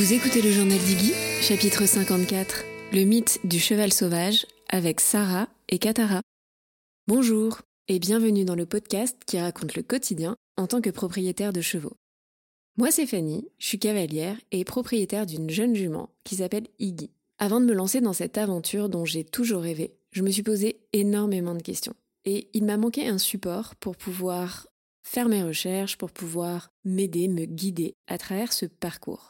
Vous écoutez le journal d'Iggy, chapitre 54, le mythe du cheval sauvage, avec Sarah et Katara. Bonjour et bienvenue dans le podcast qui raconte le quotidien en tant que propriétaire de chevaux. Moi c'est Fanny, je suis cavalière et propriétaire d'une jeune jument qui s'appelle Iggy. Avant de me lancer dans cette aventure dont j'ai toujours rêvé, je me suis posé énormément de questions. Et il m'a manqué un support pour pouvoir faire mes recherches, pour pouvoir m'aider, me guider à travers ce parcours.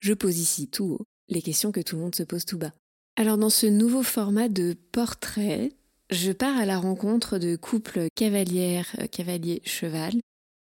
je pose ici tout haut les questions que tout le monde se pose tout bas. Alors dans ce nouveau format de portrait, je pars à la rencontre de couples cavalières, euh, cavaliers cheval,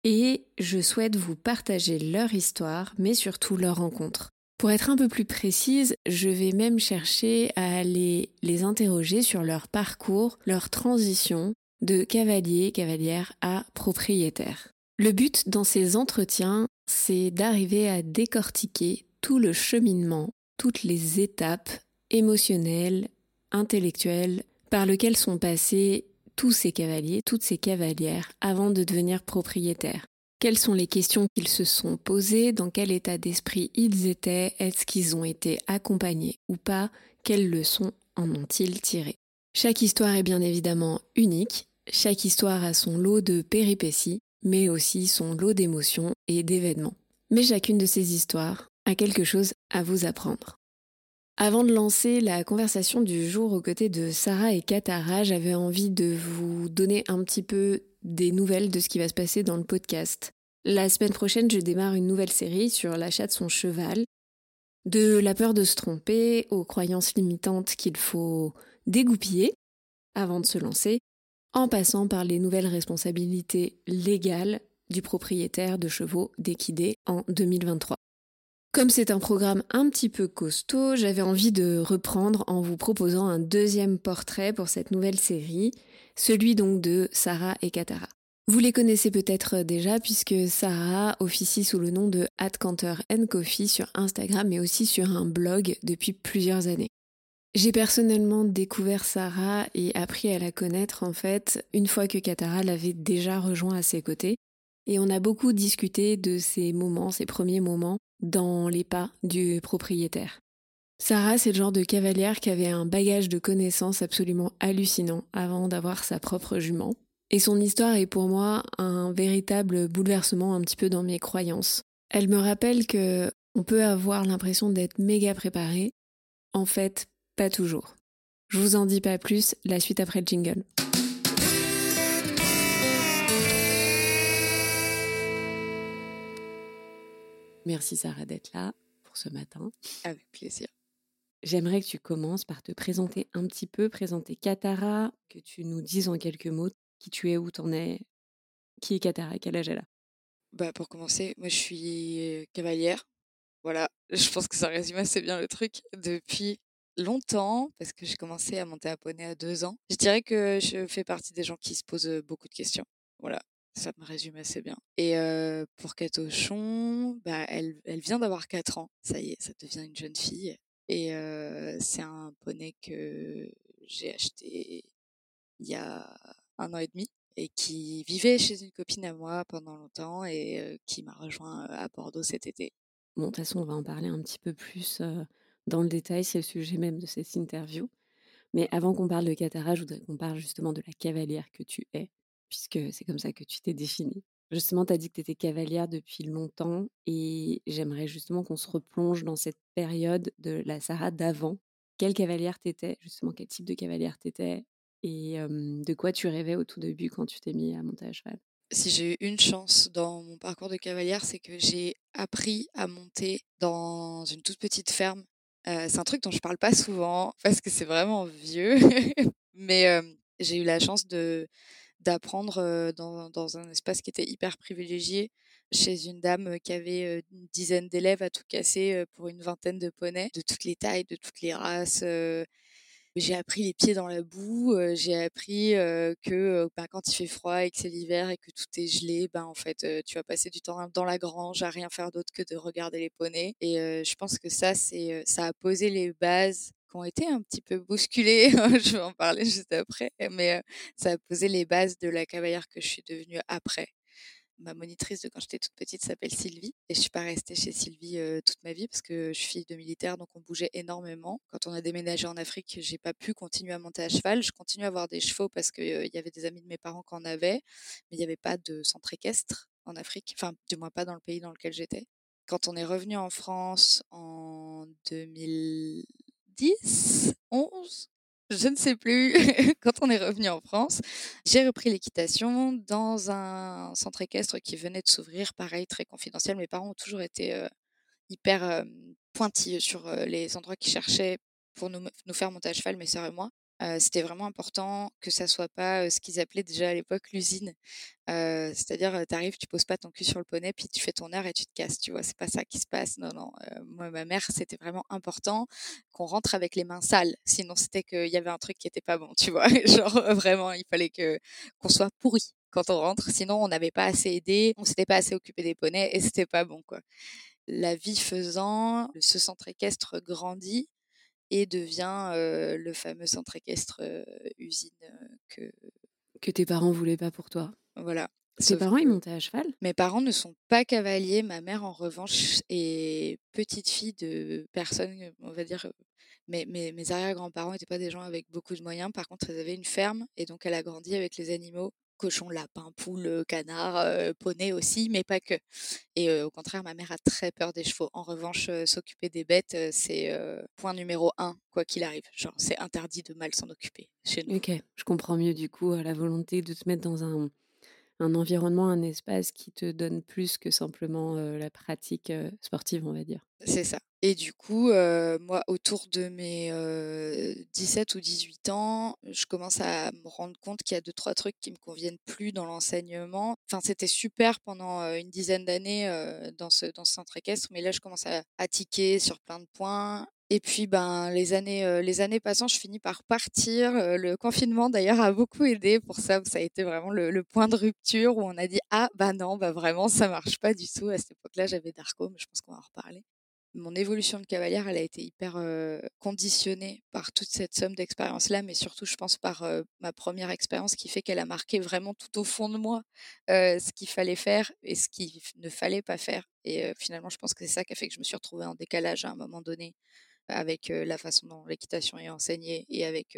et je souhaite vous partager leur histoire, mais surtout leur rencontre. Pour être un peu plus précise, je vais même chercher à aller les interroger sur leur parcours, leur transition de cavalier, cavalière à propriétaire. Le but dans ces entretiens, c'est d'arriver à décortiquer tout le cheminement, toutes les étapes émotionnelles, intellectuelles, par lesquelles sont passés tous ces cavaliers, toutes ces cavalières, avant de devenir propriétaires. Quelles sont les questions qu'ils se sont posées, dans quel état d'esprit ils étaient, est-ce qu'ils ont été accompagnés ou pas, quelles leçons en ont-ils tiré. Chaque histoire est bien évidemment unique, chaque histoire a son lot de péripéties, mais aussi son lot d'émotions et d'événements. Mais chacune de ces histoires a quelque chose à vous apprendre. Avant de lancer la conversation du jour aux côtés de Sarah et Katara, j'avais envie de vous donner un petit peu des nouvelles de ce qui va se passer dans le podcast. La semaine prochaine, je démarre une nouvelle série sur l'achat de son cheval, de la peur de se tromper aux croyances limitantes qu'il faut dégoupiller avant de se lancer, en passant par les nouvelles responsabilités légales du propriétaire de chevaux d'équidés en 2023. Comme c'est un programme un petit peu costaud, j'avais envie de reprendre en vous proposant un deuxième portrait pour cette nouvelle série, celui donc de Sarah et Katara. Vous les connaissez peut-être déjà puisque Sarah officie sous le nom de Canter Coffee sur Instagram mais aussi sur un blog depuis plusieurs années. J'ai personnellement découvert Sarah et appris à la connaître en fait une fois que Katara l'avait déjà rejoint à ses côtés. Et on a beaucoup discuté de ces moments, ces premiers moments dans les pas du propriétaire. Sarah, c'est le genre de cavalière qui avait un bagage de connaissances absolument hallucinant avant d'avoir sa propre jument. Et son histoire est pour moi un véritable bouleversement un petit peu dans mes croyances. Elle me rappelle que on peut avoir l'impression d'être méga préparé. En fait, pas toujours. Je vous en dis pas plus, la suite après le jingle. Merci Sarah d'être là pour ce matin. Avec plaisir. J'aimerais que tu commences par te présenter un petit peu, présenter Katara, que tu nous dises en quelques mots qui tu es, où tu en es, qui est Katara, quel âge elle a? Bah pour commencer, moi je suis cavalière. Voilà, je pense que ça résume assez bien le truc. Depuis longtemps, parce que j'ai commencé à monter à poney à deux ans. Je dirais que je fais partie des gens qui se posent beaucoup de questions. Voilà, ça me résume assez bien. Et pour Catochon, bah, elle, elle vient d'avoir 4 ans. Ça y est, ça devient une jeune fille. Et c'est un poney que j'ai acheté il y a un an et demi et qui vivait chez une copine à moi pendant longtemps et qui m'a rejoint à Bordeaux cet été. Bon, de toute façon, on va en parler un petit peu plus dans le détail, c'est le sujet même de cette interview. Mais avant qu'on parle de Katara, je voudrais qu'on parle justement de la cavalière que tu es puisque c'est comme ça que tu t'es définie. Justement, tu as dit que tu étais cavalière depuis longtemps et j'aimerais justement qu'on se replonge dans cette période de la Sarah d'avant. Quelle cavalière t'étais Justement, quel type de cavalière t'étais Et de quoi tu rêvais au tout début quand tu t'es mis à monter à cheval? Si j'ai eu une chance dans mon parcours de cavalière, c'est que j'ai appris à monter dans une toute petite ferme. c'est un truc dont je parle pas souvent parce que c'est vraiment vieux. Mais j'ai eu la chance de d'apprendre dans, dans, un espace qui était hyper privilégié. chez une dame qui avait une dizaine d'élèves à tout casser pour une vingtaine de poneys, de toutes les tailles, de toutes les races. J'ai appris les pieds dans la boue, j'ai appris que bah, quand il fait froid et que c'est l'hiver et que tout est gelé, ben en fait tu vas passer du temps dans la grange à rien faire d'autre que de regarder les poneys. Et je pense que ça c'est ça a posé les bases qui été un petit peu bousculées. je vais en parler juste après, mais ça a posé les bases de la cavalière que je suis devenue après ma monitrice de quand j'étais toute petite s'appelle Sylvie. Et je suis pas restée chez Sylvie toute ma vie parce que je suis fille de militaire, donc on bougeait énormément. Quand on a déménagé en Afrique, j'ai pas pu continuer à monter à cheval. Je continue à avoir des chevaux parce qu'il y avait des amis de mes parents qui en avaient, mais il n'y avait pas de centre équestre en Afrique, enfin du moins pas dans le pays dans lequel j'étais. Quand on est revenu en France en 2010, 11, je ne sais plus, quand on est revenu en France, j'ai repris l'équitation dans un centre équestre qui venait de s'ouvrir, pareil, très confidentiel. Mes parents ont toujours été hyper pointilleux sur les endroits qu'ils cherchaient pour nous, nous, faire monter à cheval, mes sœurs et moi c'était vraiment important que ça soit pas ce qu'ils appelaient déjà à l'époque l'usine. C'est-à-dire, tu arrives, tu poses pas ton cul sur le poney, puis tu fais ton heure et tu te casses, tu vois. C'est pas ça qui se passe. Non, non. moi, ma mère, c'était vraiment important qu'on rentre avec les mains sales. Sinon, c'était qu'il y avait un truc qui était pas bon, tu vois? Genre, vraiment, il fallait que qu'on soit pourri quand on rentre. Sinon, on n'avait pas assez aidé, on s'était pas assez occupé des poneys et c'était pas bon, quoi. La vie faisant, ce centre équestre grandit et devient le fameux centre équestre usine que que tes parents voulaient pas pour toi. Voilà. Tes parents, ils montaient à cheval? Mes parents ne sont pas cavaliers. Ma mère, en revanche, est petite fille de personnes, on va dire. Mes arrière-grands-parents n'étaient pas des gens avec beaucoup de moyens. Par contre, ils avaient une ferme et donc elle a grandi avec les animaux cochon, lapin, poule, canard, poney aussi, mais pas que. Et au contraire, ma mère a très peur des chevaux. En revanche, s'occuper des bêtes, c'est point numéro un, quoi qu'il arrive. Genre, c'est interdit de mal s'en occuper chez nous. Ok, je comprends mieux du coup la volonté de te mettre dans un, un environnement, un espace qui te donne plus que simplement la pratique sportive, on va dire. C'est ça. Et du coup, moi, autour de mes 17 ou 18 ans, je commence à me rendre compte qu'il y a deux, trois trucs qui me conviennent plus dans l'enseignement. Enfin, c'était super pendant une dizaine d'années dans, ce, dans ce centre équestre, mais là, je commence à, à tiquer sur plein de points. Et puis, ben, les années, les années passant, je finis par partir. le confinement, d'ailleurs, a beaucoup aidé pour ça. Ça a été vraiment le, point de rupture où on a dit ah bah non, bah vraiment, ça marche pas du tout. À cette époque-là, j'avais Darko, mais je pense qu'on va en reparler. Mon évolution de cavalière, elle a été hyper conditionnée par toute cette somme d'expériences-là, mais surtout, je pense, par ma première expérience qui fait qu'elle a marqué vraiment tout au fond de moi ce qu'il fallait faire et ce qu'il ne fallait pas faire. Et finalement, je pense que c'est ça qui a fait que je me suis retrouvée en décalage à un moment donné avec la façon dont l'équitation est enseignée et avec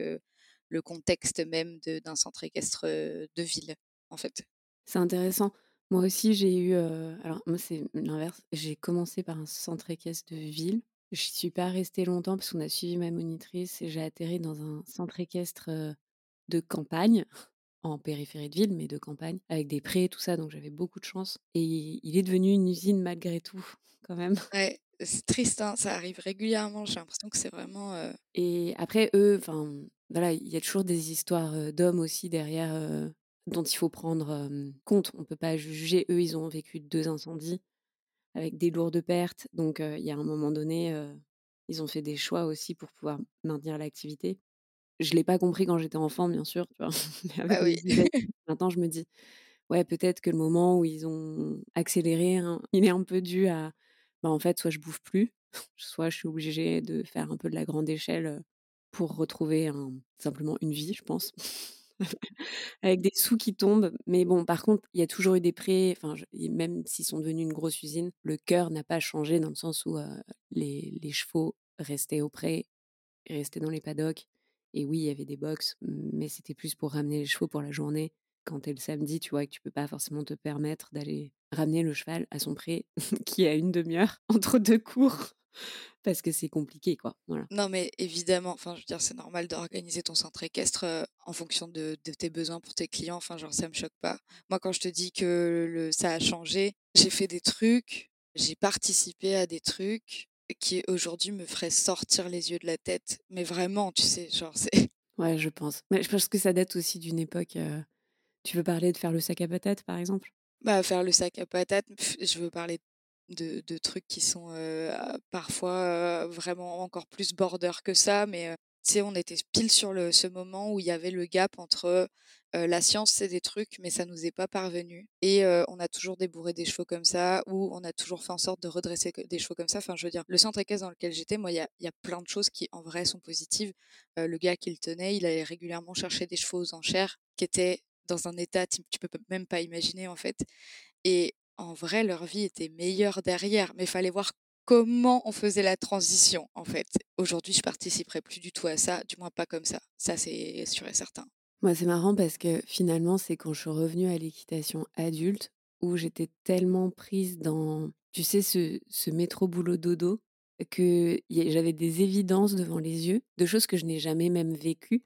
le contexte même d'un centre équestre de ville, en fait. C'est intéressant. Moi aussi, j'ai eu. alors, moi, c'est l'inverse. J'ai commencé par un centre équestre de ville. Je suis pas restée longtemps parce qu'on a suivi ma monitrice et j'ai atterri dans un centre équestre de campagne, en périphérie de ville, mais de campagne, avec des prés, tout ça. Donc, j'avais beaucoup de chance. Et il est devenu une usine malgré tout, quand même. Ouais, c'est triste, hein, ça arrive régulièrement. J'ai l'impression que c'est vraiment. Et après, eux, enfin, voilà, il y a toujours des histoires d'hommes aussi derrière dont il faut prendre compte. On ne peut pas juger. Eux, ils ont vécu deux incendies avec des lourdes pertes. Donc, il y a un moment donné, ils ont fait des choix aussi pour pouvoir maintenir l'activité. Je ne l'ai pas compris quand j'étais enfant, bien sûr. Tu vois ah oui. maintenant, je me dis, ouais, peut-être que le moment où ils ont accéléré, hein, il est un peu dû à bah, en fait, soit je bouffe plus, soit je suis obligée de faire un peu de la grande échelle pour retrouver simplement une vie, je pense. Avec des sous qui tombent. Mais bon, par contre, il y a toujours eu des prêts. Enfin, même s'ils sont devenus une grosse usine, le cœur n'a pas changé dans le sens où les, chevaux restaient au pré, restaient dans les paddocks. Et oui, il y avait des box, mais c'était plus pour ramener les chevaux pour la journée. Quand tu es le samedi, tu vois, que tu peux pas forcément te permettre d'aller ramener le cheval à son pré qui a une demi-heure entre deux cours parce que c'est compliqué quoi. Voilà. Non mais évidemment, enfin je veux dire c'est normal d'organiser ton centre équestre en fonction de, tes besoins pour tes clients. Enfin genre ça me choque pas. Moi quand je te dis que le, ça a changé, j'ai fait des trucs, j'ai participé à des trucs qui aujourd'hui me feraient sortir les yeux de la tête. Mais vraiment, tu sais, genre c'est. Ouais, je pense. Mais je pense que ça date aussi d'une époque. Tu veux parler de faire le sac à patates par exemple? Bah, faire le sac à patates, je veux parler de de trucs qui sont, parfois, vraiment encore plus border que ça, mais, tu sais, on était pile sur le ce moment où il y avait le gap entre, la science, c'est des trucs, mais ça nous est pas parvenu et on a toujours débourré des chevaux comme ça ou on a toujours fait en sorte de redresser des chevaux comme ça. Enfin, je veux dire, le centre équestre dans lequel j'étais, moi, il y a y a plein de choses qui, en vrai, sont positives. Le gars qui le tenait, il allait régulièrement chercher des chevaux aux enchères qui étaient dans un état tu tu peux même pas imaginer, en fait et en vrai, leur vie était meilleure derrière, mais il fallait voir comment on faisait la transition, en fait. Aujourd'hui, je participerai plus du tout à ça, du moins pas comme ça. Ça, c'est sûr et certain. Moi, c'est marrant parce que finalement, c'est quand je suis revenue à l'équitation adulte où j'étais tellement prise dans, tu sais, ce, ce métro boulot dodo que j'avais des évidences devant les yeux de choses que je n'ai jamais même vécues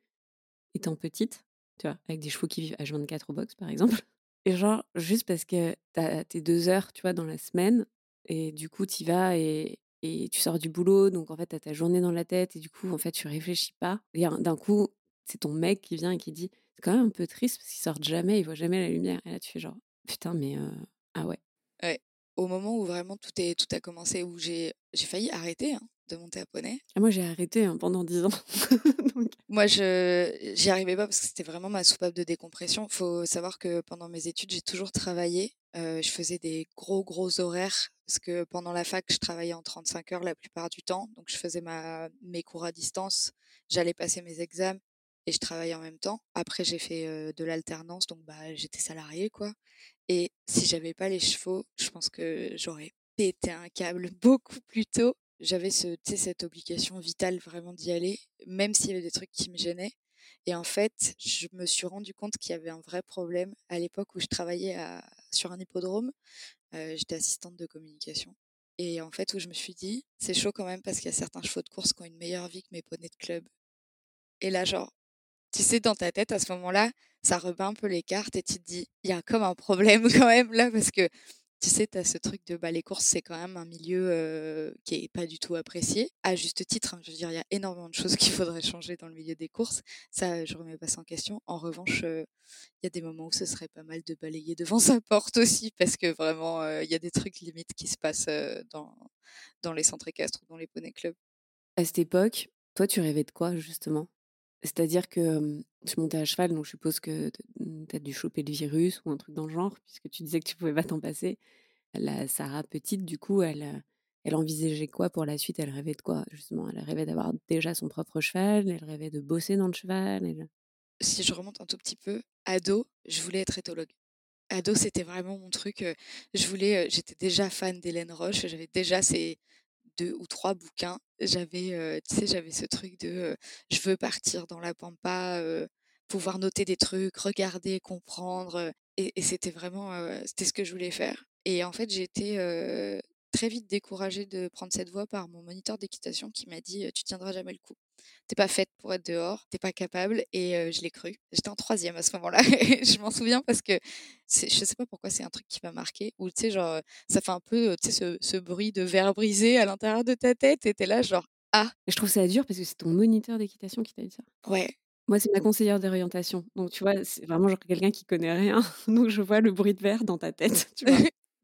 étant petite, avec des chevaux qui vivent H24 au box, par exemple. Et genre, juste parce que tu as tes deux heures, tu vois, dans la semaine, et du coup, tu y vas et, et tu sors du boulot, donc en fait, tu as ta journée dans la tête, et du coup, en fait, tu réfléchis pas. Et d'un coup, c'est ton mec qui vient et qui dit C'est quand même un peu triste parce qu'ils sortent jamais, ils voient jamais la lumière. Et là, tu fais genre Putain, mais ah ouais. Ouais. Au moment où vraiment tout, est, tout a commencé, où j'ai failli arrêter hein, de monter à poney. Ah, moi, j'ai arrêté hein, pendant dix ans. Moi, je j'y arrivais pas parce que c'était vraiment ma soupape de décompression. Faut savoir que pendant mes études, j'ai toujours travaillé. je faisais des gros, gros horaires parce que pendant la fac, je travaillais en 35 heures la plupart du temps. Donc, je faisais ma, mes cours à distance, j'allais passer mes examens et je travaillais en même temps. Après, j'ai fait de l'alternance, donc bah, j'étais salariée, quoi. Et si j'avais pas les chevaux, je pense que j'aurais pété un câble beaucoup plus tôt j'avais ce, cette obligation vitale vraiment d'y aller, même s'il y avait des trucs qui me gênaient. Et en fait, je me suis rendu compte qu'il y avait un vrai problème à l'époque où je travaillais sur un hippodrome. Euh, J'étais assistante de communication. Et en fait, où je me suis dit, c'est chaud quand même parce qu'il y a certains chevaux de course qui ont une meilleure vie que mes poneys de club. Et là, genre, tu sais, dans ta tête, à ce moment-là, ça rebat un peu les cartes et tu te dis, il y a comme un problème quand même là parce que tu sais, tu as ce truc de bah, les courses, c'est quand même un milieu qui est pas du tout apprécié, à juste titre. Hein, je veux dire, il y a énormément de choses qu'il faudrait changer dans le milieu des courses. Ça, je remets pas ça en question. En revanche, il y a des moments où ce serait pas mal de balayer devant sa porte aussi, parce que vraiment, il y a des trucs limites qui se passent dans, dans les centres équestres ou dans les poney clubs. À cette époque, toi, tu rêvais de quoi, justement? C'est-à-dire que tu montais à cheval, donc je suppose que tu as dû choper le virus ou un truc dans le genre, puisque tu disais que tu pouvais pas t'en passer. La Sarah petite, du coup, elle, elle envisageait quoi pour la suite? Elle rêvait de quoi, justement? Elle rêvait d'avoir déjà son propre cheval, elle rêvait de bosser dans le cheval. Si je remonte un tout petit peu, ado, je voulais être éthologue. Ado, c'était vraiment mon truc. Je voulais, j'étais déjà fan d'Hélène Roche, j'avais déjà ces, deux ou trois bouquins, j'avais, tu sais, j'avais ce truc de je veux partir dans la pampa, pouvoir noter des trucs, regarder, comprendre. et, c'était vraiment, c'était ce que je voulais faire. Et en fait, été très vite découragée de prendre cette voie par mon moniteur d'équitation qui m'a dit tu tiendras jamais le coup t'es pas faite pour être dehors, t'es pas capable. Et je l'ai cru. J'étais en troisième à ce moment-là. je m'en souviens parce que je sais pas pourquoi c'est un truc qui m'a marqué. Ou tu sais, genre, ça fait un peu tu sais, ce, bruit de verre brisé à l'intérieur de ta tête. Et t'es là, genre, ah. je trouve ça dur parce que c'est ton moniteur d'équitation qui t'a dit ça. Ouais. Moi, c'est ma conseillère d'orientation. Donc, tu vois, c'est vraiment genre quelqu'un qui connaît rien. Donc, je vois le bruit de verre dans ta tête. Tu vois.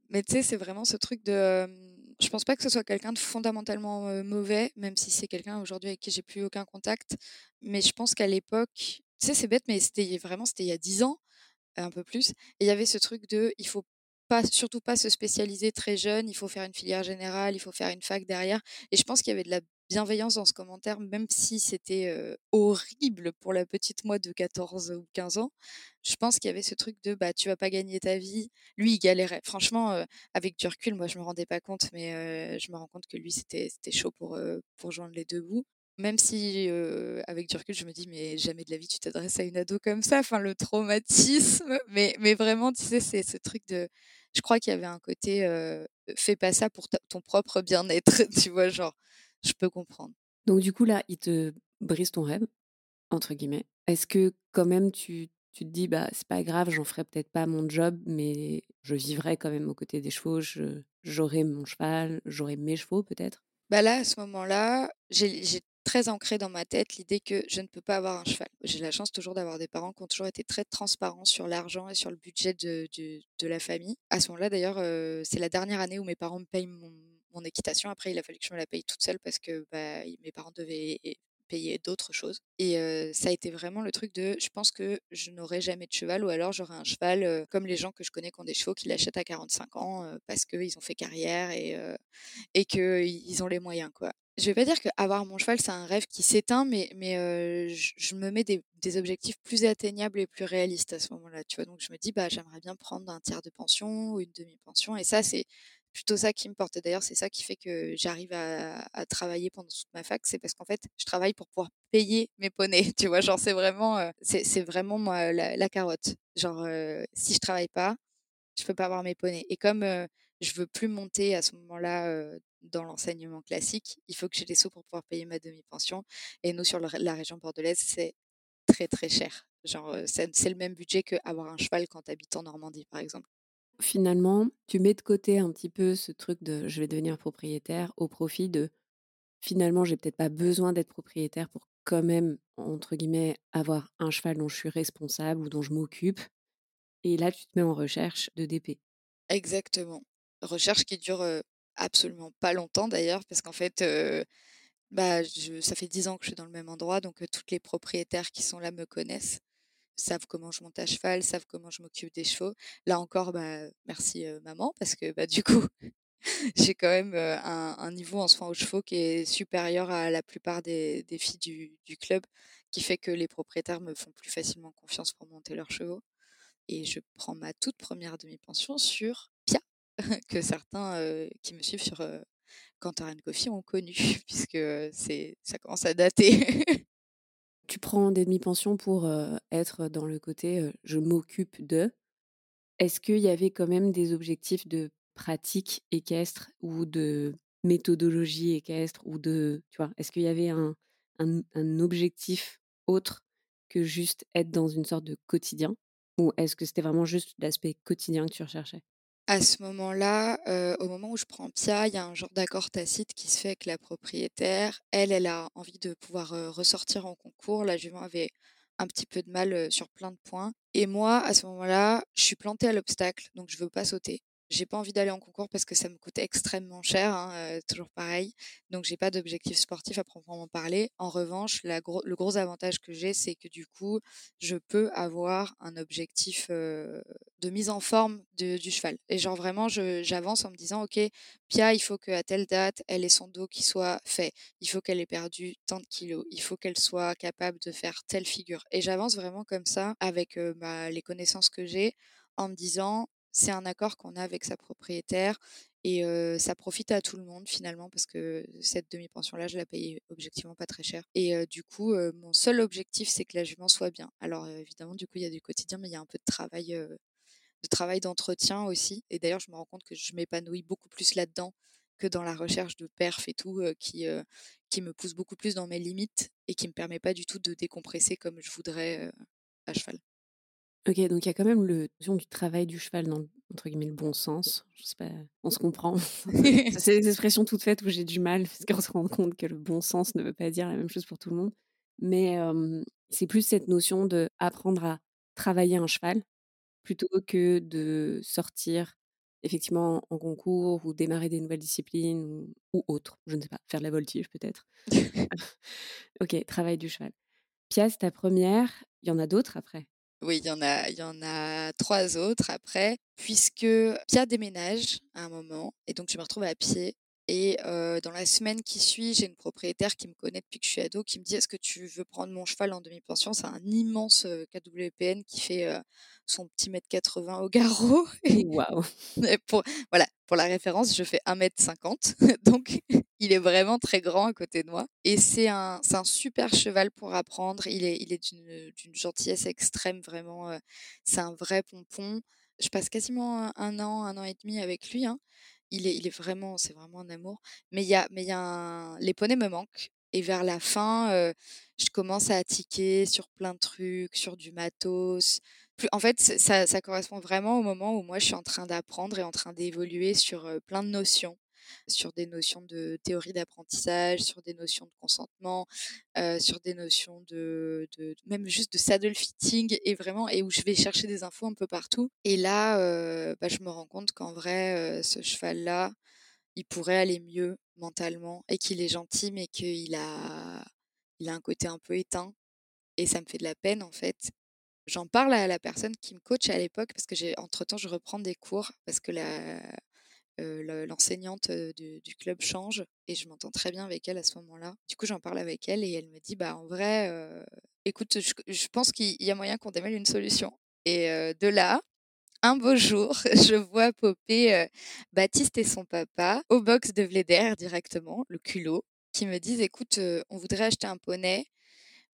Mais tu sais, c'est vraiment ce truc de je pense pas que ce soit quelqu'un de fondamentalement mauvais, même si c'est quelqu'un aujourd'hui avec qui j'ai plus aucun contact. Mais je pense qu'à l'époque, tu sais, c'est bête, mais c'était vraiment, c'était il y a dix ans, un peu plus. Et il y avait ce truc de, il faut pas, surtout pas se spécialiser très jeune, il faut faire une filière générale, il faut faire une fac derrière. Et je pense qu'il y avait de la bienveillance dans ce commentaire, même si c'était horrible pour la petite moi de 14 ou 15 ans. Je pense qu'il y avait ce truc de bah tu vas pas gagner ta vie. Lui, il galérait. Franchement, avec du recul, moi je me rendais pas compte, mais je me rends compte que lui c'était chaud pour pour joindre les deux bouts. Même si avec du recul, je me dis mais jamais de la vie tu t'adresses à une ado comme ça. Enfin le traumatisme. Mais mais vraiment, tu sais, c'est ce truc de. Je crois qu'il y avait un côté fais pas ça pour ton propre bien-être, tu vois, genre je peux comprendre. Donc du coup là, il te brise ton rêve entre guillemets. Est-ce que quand même tu, tu te dis bah c'est pas grave, j'en ferai peut-être pas mon job, mais je vivrai quand même aux côtés des chevaux, j'aurai mon cheval, j'aurai mes chevaux peut-être? Bah là à ce moment-là, j'ai très ancré dans ma tête l'idée que je ne peux pas avoir un cheval. J'ai la chance toujours d'avoir des parents qui ont toujours été très transparents sur l'argent et sur le budget de, de, la famille. À ce moment-là, d'ailleurs, c'est la dernière année où mes parents me payent mon, mon, équitation. Après, il a fallu que je me la paye toute seule parce que bah, mes parents devaient payer d'autres choses. Et ça a été vraiment le truc de je pense que je n'aurai jamais de cheval ou alors j'aurai un cheval comme les gens que je connais qui ont des chevaux qui l'achètent à 45 ans parce qu'ils ont fait carrière et, et qu'ils ont les moyens. quoi. Je vais pas dire qu'avoir mon cheval, c'est un rêve qui s'éteint, mais, mais je, me mets des, objectifs plus atteignables et plus réalistes à ce moment-là. Tu vois, donc je me dis, bah, j'aimerais bien prendre un tiers de pension ou une demi-pension. Et ça, c'est plutôt ça qui me porte. D'ailleurs, c'est ça qui fait que j'arrive à, travailler pendant toute ma fac, c'est parce qu'en fait, je travaille pour pouvoir payer mes poneys. Tu vois, genre c'est vraiment, euh, c'est vraiment moi la, carotte. Genre, euh, si je travaille pas, je peux pas avoir mes poneys. Et comme euh, je veux plus monter à ce moment-là dans l'enseignement classique, il faut que j'ai des sous pour pouvoir payer ma demi-pension. Et nous, sur la région bordelaise, c'est très très cher. Genre, c'est le même budget qu'avoir un cheval quand tu habites en Normandie, par exemple. Finalement, tu mets de côté un petit peu ce truc de je vais devenir propriétaire au profit de finalement, j'ai peut-être pas besoin d'être propriétaire pour quand même, entre guillemets, avoir un cheval dont je suis responsable ou dont je m'occupe. Et là, tu te mets en recherche de DP. Exactement. Recherche qui dure absolument pas longtemps d'ailleurs, parce qu'en fait, bah, ça fait dix ans que je suis dans le même endroit, donc toutes les propriétaires qui sont là me connaissent savent comment je monte à cheval, savent comment je m'occupe des chevaux. Là encore, bah, merci maman, parce que bah, du coup, j'ai quand même un, niveau en soins aux chevaux qui est supérieur à la plupart des, filles du, club, qui fait que les propriétaires me font plus facilement confiance pour monter leurs chevaux. Et je prends ma toute première demi-pension sur Pia, que certains qui me suivent sur Cantor Coffee ont connu, puisque c'est ça commence à dater. Tu prends des demi-pensions pour être dans le côté je m'occupe de. Est-ce qu'il y avait quand même des objectifs de pratique équestre ou de méthodologie équestre ou de tu vois est-ce qu'il y avait un, un, objectif autre que juste être dans une sorte de quotidien? Ou est-ce que c'était vraiment juste l'aspect quotidien que tu recherchais? À ce moment-là, au moment où je prends Pia, il y a un genre d'accord tacite qui se fait avec la propriétaire. Elle, elle a envie de pouvoir ressortir en concours. La jument avait un petit peu de mal sur plein de points. Et moi, à ce moment-là, je suis plantée à l'obstacle, donc je veux pas sauter. J'ai pas envie d'aller en concours parce que ça me coûte extrêmement cher, hein, toujours pareil. Donc j'ai pas d'objectif sportif à proprement parler. En revanche, le gros avantage que j'ai, c'est que du coup, je peux avoir un objectif de mise en forme du cheval. Et genre vraiment, j'avance en me disant, ok, Pia, il faut qu'à telle date, elle ait son dos qui soit fait. Il faut qu'elle ait perdu tant de kilos. Il faut qu'elle soit capable de faire telle figure. Et j'avance vraiment comme ça avec bah, les connaissances que j'ai en me disant c'est un accord qu'on a avec sa propriétaire et ça profite à tout le monde finalement parce que cette demi-pension-là, je la payais objectivement pas très cher. Et du coup, mon seul objectif, c'est que la jument soit bien. Alors évidemment, du coup, il y a du quotidien, mais il y a un peu de travail, de travail d'entretien aussi. Et d'ailleurs, je me rends compte que je m'épanouis beaucoup plus là-dedans que dans la recherche de perf et tout, qui, qui me pousse beaucoup plus dans mes limites et qui me permet pas du tout de décompresser comme je voudrais à cheval. Ok, donc il y a quand même le notion du travail du cheval dans entre guillemets le bon sens. Je sais pas, on se comprend. c'est des expressions toutes faites où j'ai du mal parce qu'on se rend compte que le bon sens ne veut pas dire la même chose pour tout le monde. Mais c'est plus cette notion de apprendre à travailler un cheval plutôt que de sortir effectivement en concours ou démarrer des nouvelles disciplines ou, ou autre. Je ne sais pas, faire de la voltige peut-être. ok, travail du cheval. Pièce, ta première, il y en a d'autres après? Oui, il y en a, il y en a trois autres après, puisque Pia déménage à un moment, et donc je me retrouve à pied. Et dans la semaine qui suit, j'ai une propriétaire qui me connaît depuis que je suis ado, qui me dit Est-ce que tu veux prendre mon cheval en demi-pension? C'est un immense KWPN qui fait son petit mètre 80 au garrot. Waouh pour, Voilà, pour la référence, je fais 1 mètre 50 donc il est vraiment très grand à côté de moi. Et c'est un, un super cheval pour apprendre. Il est, il est d'une gentillesse extrême, vraiment. c'est un vrai pompon. Je passe quasiment un an, un an et demi avec lui. Hein. Il, est, il est vraiment, c'est vraiment un amour. Mais il y a, mais il y a un... les poneys me manquent. Et vers la fin, je commence à tiquer sur plein de trucs, sur du matos, en fait, ça, correspond vraiment au moment où moi je suis en train d'apprendre et en train d'évoluer sur plein de notions. Sur des notions de théorie d'apprentissage, sur des notions de consentement, sur des notions de, de, même juste de saddle fitting et vraiment et où je vais chercher des infos un peu partout. Et là, bah, je me rends compte qu'en vrai, ce cheval-là, il pourrait aller mieux mentalement et qu'il est gentil, mais qu'il a, il a un côté un peu éteint. Et ça me fait de la peine en fait. J'en parle à la personne qui me coach à l'époque parce que j'ai entre temps je reprends des cours parce que la, l'enseignante du, club change et je m'entends très bien avec elle à ce moment-là. Du coup, j'en parle avec elle et elle me dit bah en vrai, écoute, je, pense qu'il y a moyen qu'on démêle une solution. Et de là, un beau jour, je vois popper Baptiste et son papa au box de Vleder directement, le culot, qui me disent écoute, on voudrait acheter un poney,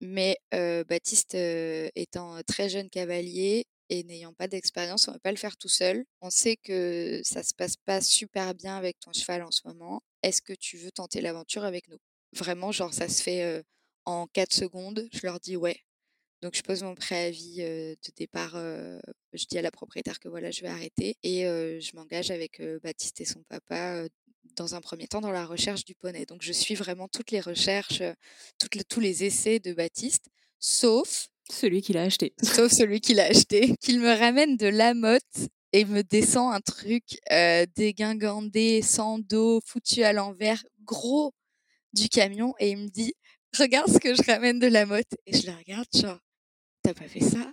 mais Baptiste étant très jeune cavalier, et n'ayant pas d'expérience, on ne va pas le faire tout seul. On sait que ça se passe pas super bien avec ton cheval en ce moment. Est-ce que tu veux tenter l'aventure avec nous? Vraiment, genre, ça se fait en 4 secondes. Je leur dis ouais. Donc, je pose mon préavis de départ. je dis à la propriétaire que voilà, je vais arrêter. Et je m'engage avec Baptiste et son papa dans un premier temps dans la recherche du poney. Donc, je suis vraiment toutes les recherches, tous les essais de Baptiste, sauf celui qui l'a acheté. Sauf celui qui l'a acheté. Qu'il me ramène de la motte et me descend un truc euh, dégingandé, sans dos, foutu à l'envers, gros du camion. Et il me dit regarde ce que je ramène de la motte. Et je le regarde genre t'as pas fait ça?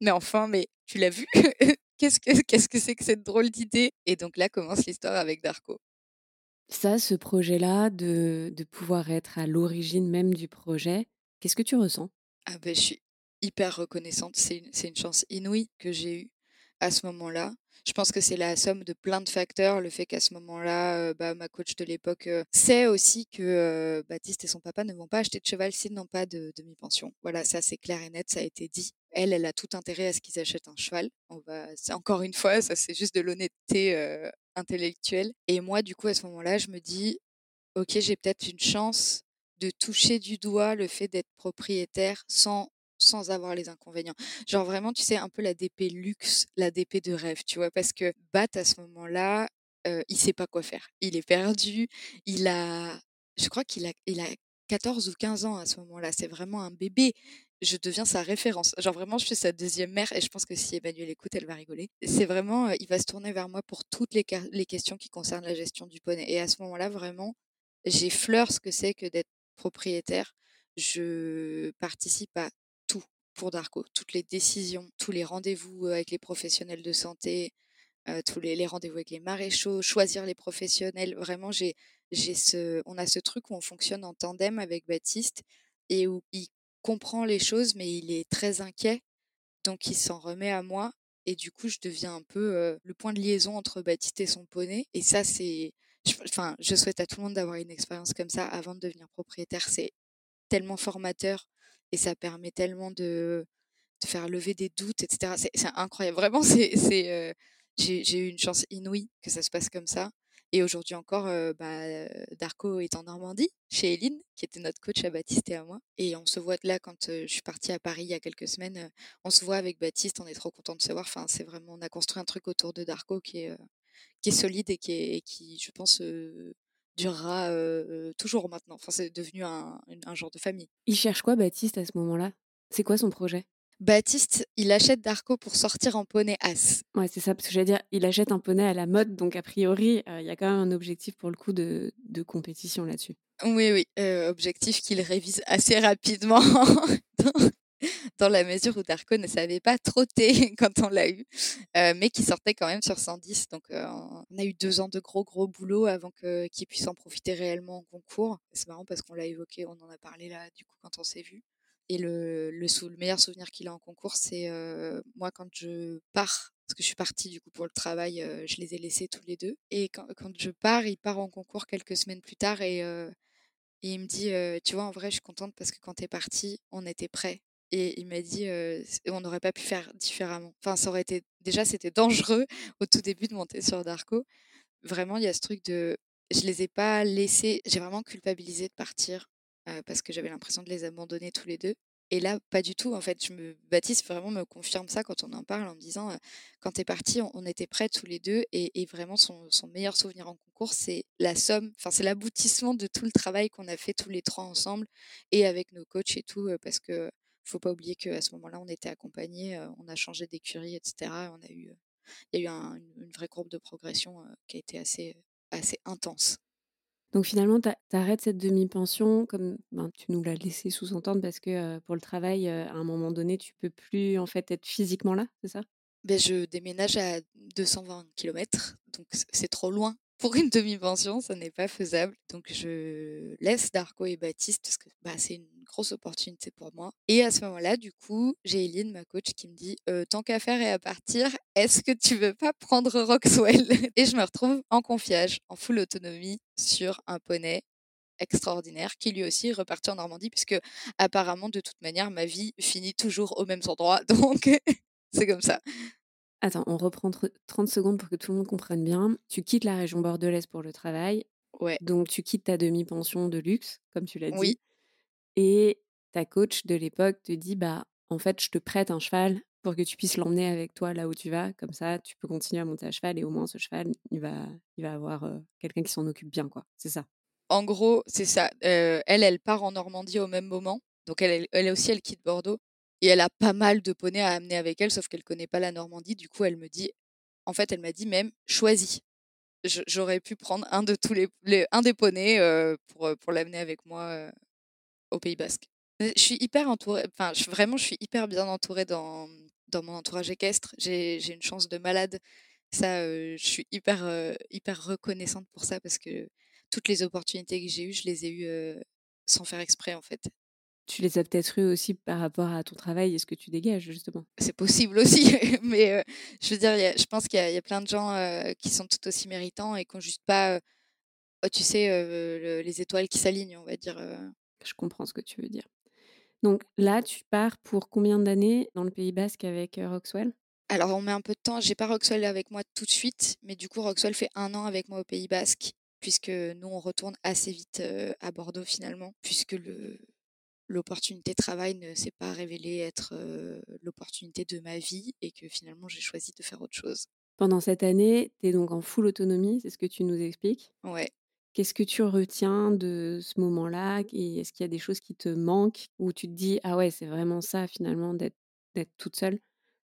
Mais enfin mais tu l'as vu? Qu'est-ce que qu'est-ce que c'est que cette drôle d'idée? Et donc là commence l'histoire avec Darko. Ça ce projet là de, de pouvoir être à l'origine même du projet qu'est-ce que tu ressens? Ah ben je suis hyper reconnaissante. C'est une, chance inouïe que j'ai eue à ce moment-là. Je pense que c'est la somme de plein de facteurs. Le fait qu'à ce moment-là, bah, ma coach de l'époque sait aussi que Baptiste et son papa ne vont pas acheter de cheval s'ils n'ont pas de demi-pension. Voilà, ça c'est clair et net, ça a été dit. Elle, elle a tout intérêt à ce qu'ils achètent un cheval. On va, encore une fois, ça c'est juste de l'honnêteté intellectuelle. Et moi, du coup, à ce moment-là, je me dis, ok, j'ai peut-être une chance de toucher du doigt le fait d'être propriétaire sans sans avoir les inconvénients. Genre vraiment, tu sais, un peu la DP luxe, la DP de rêve, tu vois, parce que Bat, à ce moment-là, euh, il sait pas quoi faire. Il est perdu, il a, je crois qu'il a, il a 14 ou 15 ans à ce moment-là, c'est vraiment un bébé. Je deviens sa référence. Genre vraiment, je suis sa deuxième mère et je pense que si Emmanuel écoute, elle va rigoler. C'est vraiment, il va se tourner vers moi pour toutes les, les questions qui concernent la gestion du poney. Et à ce moment-là, vraiment, j'effleure ce que c'est que d'être propriétaire. Je participe à pour Darko. Toutes les décisions, tous les rendez-vous avec les professionnels de santé, tous les, rendez-vous avec les maréchaux, choisir les professionnels. Vraiment, j'ai, j'ai ce, on a ce truc où on fonctionne en tandem avec Baptiste et où il comprend les choses, mais il est très inquiet. Donc, il s'en remet à moi. Et du coup, je deviens un peu le point de liaison entre Baptiste et son poney. Et ça, c'est. Enfin, je souhaite à tout le monde d'avoir une expérience comme ça avant de devenir propriétaire. C'est tellement formateur et ça permet tellement de, faire lever des doutes, etc. C'est incroyable. Vraiment, c'est, c'est, j'ai eu une chance inouïe que ça se passe comme ça. Et aujourd'hui encore, bah, Darko est en Normandie, chez Eline, qui était notre coach à Baptiste et à moi. Et on se voit là quand je suis partie à Paris il y a quelques semaines. on se voit avec Baptiste, on est trop content de se voir. Enfin, c'est vraiment, on a construit un truc autour de Darko qui est, qui est solide et qui, est, qui je pense, durera toujours maintenant. Enfin, c'est devenu un, un, genre de famille. Il cherche quoi, Baptiste, à ce moment-là? C'est quoi son projet? Baptiste, il achète Darko pour sortir en poney as. Ouais, c'est ça, parce que j'allais dire, il achète un poney à la mode, donc a priori, il y a quand même un objectif pour le coup de, de compétition là-dessus. Oui, oui, objectif qu'il révise assez rapidement dans la mesure où Darko ne savait pas trotter quand on l'a eu, euh, mais qui sortait quand même sur 110. Donc euh, on a eu deux ans de gros gros boulot avant qu'il puisse en profiter réellement en concours. C'est marrant parce qu'on l'a évoqué, on en a parlé là du coup quand on s'est vu. Et le, le, le meilleur souvenir qu'il a en concours, c'est euh, moi quand je pars parce que je suis partie du coup pour le travail, je les ai laissés tous les deux. Et quand, je pars, il part en concours quelques semaines plus tard et, il me dit, tu vois, en vrai, je suis contente parce que quand tu es parti, on était prêts. Et il m'a dit, on n'aurait pas pu faire différemment. Enfin, ça aurait été, déjà, c'était dangereux au tout début de monter sur Darko. Vraiment, il y a ce truc de, je les ai pas laissés, j'ai vraiment culpabilisé de partir parce que j'avais l'impression de les abandonner tous les deux. Et là, pas du tout. En fait, je me, Baptiste vraiment me confirme ça quand on en parle en me disant, quand quand t'es parti, on, était prêts tous les deux et, vraiment son, meilleur souvenir en concours, c'est la somme, enfin c'est l'aboutissement de tout le travail qu'on a fait tous les trois ensemble et avec nos coachs et tout, parce que faut pas oublier qu'à ce moment-là, on était accompagnés, on a changé d'écurie, etc. On a eu, il y a eu une, vraie courbe de progression qui a été assez, assez intense. Donc finalement, tu arrêtes cette demi-pension, comme ben, tu nous l'as laissé sous-entendre, parce que pour le travail, à un moment donné, tu peux plus en fait être physiquement là, c'est ça? Ben, Je déménage à 220 km, donc c'est trop loin pour une demi-pension, ça n'est pas faisable. Donc je laisse Darko et Baptiste parce que bah, c'est une grosse opportunité pour moi. Et à ce moment-là, du coup, j'ai Eline, ma coach, qui me dit «Euh, Tant qu'à faire et à partir, est-ce que tu veux pas prendre Roxwell? Et je me retrouve en confiage, en full autonomie, sur un poney extraordinaire qui lui aussi est reparti en Normandie puisque apparemment de toute manière ma vie finit toujours au même endroit donc c'est comme ça. Attends, on reprend 30 secondes pour que tout le monde comprenne bien. Tu quittes la région bordelaise pour le travail. Ouais. Donc, tu quittes ta demi-pension de luxe, comme tu l'as dit. Oui. Et ta coach de l'époque te dit bah, en fait, je te prête un cheval pour que tu puisses l'emmener avec toi là où tu vas. Comme ça, tu peux continuer à monter à cheval et au moins ce cheval, il va, il va avoir quelqu'un qui s'en occupe bien, quoi. C'est ça. En gros, c'est ça. elle, elle part en Normandie au même moment. Donc, elle, elle aussi, elle quitte Bordeaux. Et elle a pas mal de poneys à amener avec elle, sauf qu'elle connaît pas la Normandie. Du coup, elle me dit, en fait, elle m'a dit même, choisis. J'aurais pu prendre un de tous les, un des poneys pour, pour l'amener avec moi au Pays Basque. Je suis hyper entourée, enfin, vraiment, je suis hyper bien entourée dans, dans mon entourage équestre. J'ai une chance de malade. Ça, je suis hyper, hyper reconnaissante pour ça parce que toutes les opportunités que j'ai eues, je les ai eues sans faire exprès, en fait. Tu les as peut-être eues aussi par rapport à ton travail et ce que tu dégages, justement. C'est possible aussi, mais je veux dire, je pense qu'il y, a plein de gens qui sont tout aussi méritants et qui n'ont juste pas, oh, tu sais, les étoiles qui s'alignent, on va dire. Je comprends ce que tu veux dire. Donc là, tu pars pour combien d'années dans le Pays Basque avec Roxwell? Alors, on met un peu de temps. J'ai pas Roxwell avec moi tout de suite, mais du coup, Roxwell fait un an avec moi au Pays Basque, puisque nous, on retourne assez vite à Bordeaux finalement, puisque le, l'opportunité de travail ne s'est pas révélée être l'opportunité de ma vie et que finalement j'ai choisi de faire autre chose. Pendant cette année, tu es donc en full autonomie, c'est ce que tu nous expliques Ouais. Qu'est-ce que tu retiens de ce moment-là Est-ce qu'il y a des choses qui te manquent ou tu te dis ah ouais c'est vraiment ça finalement d'être d'être toute seule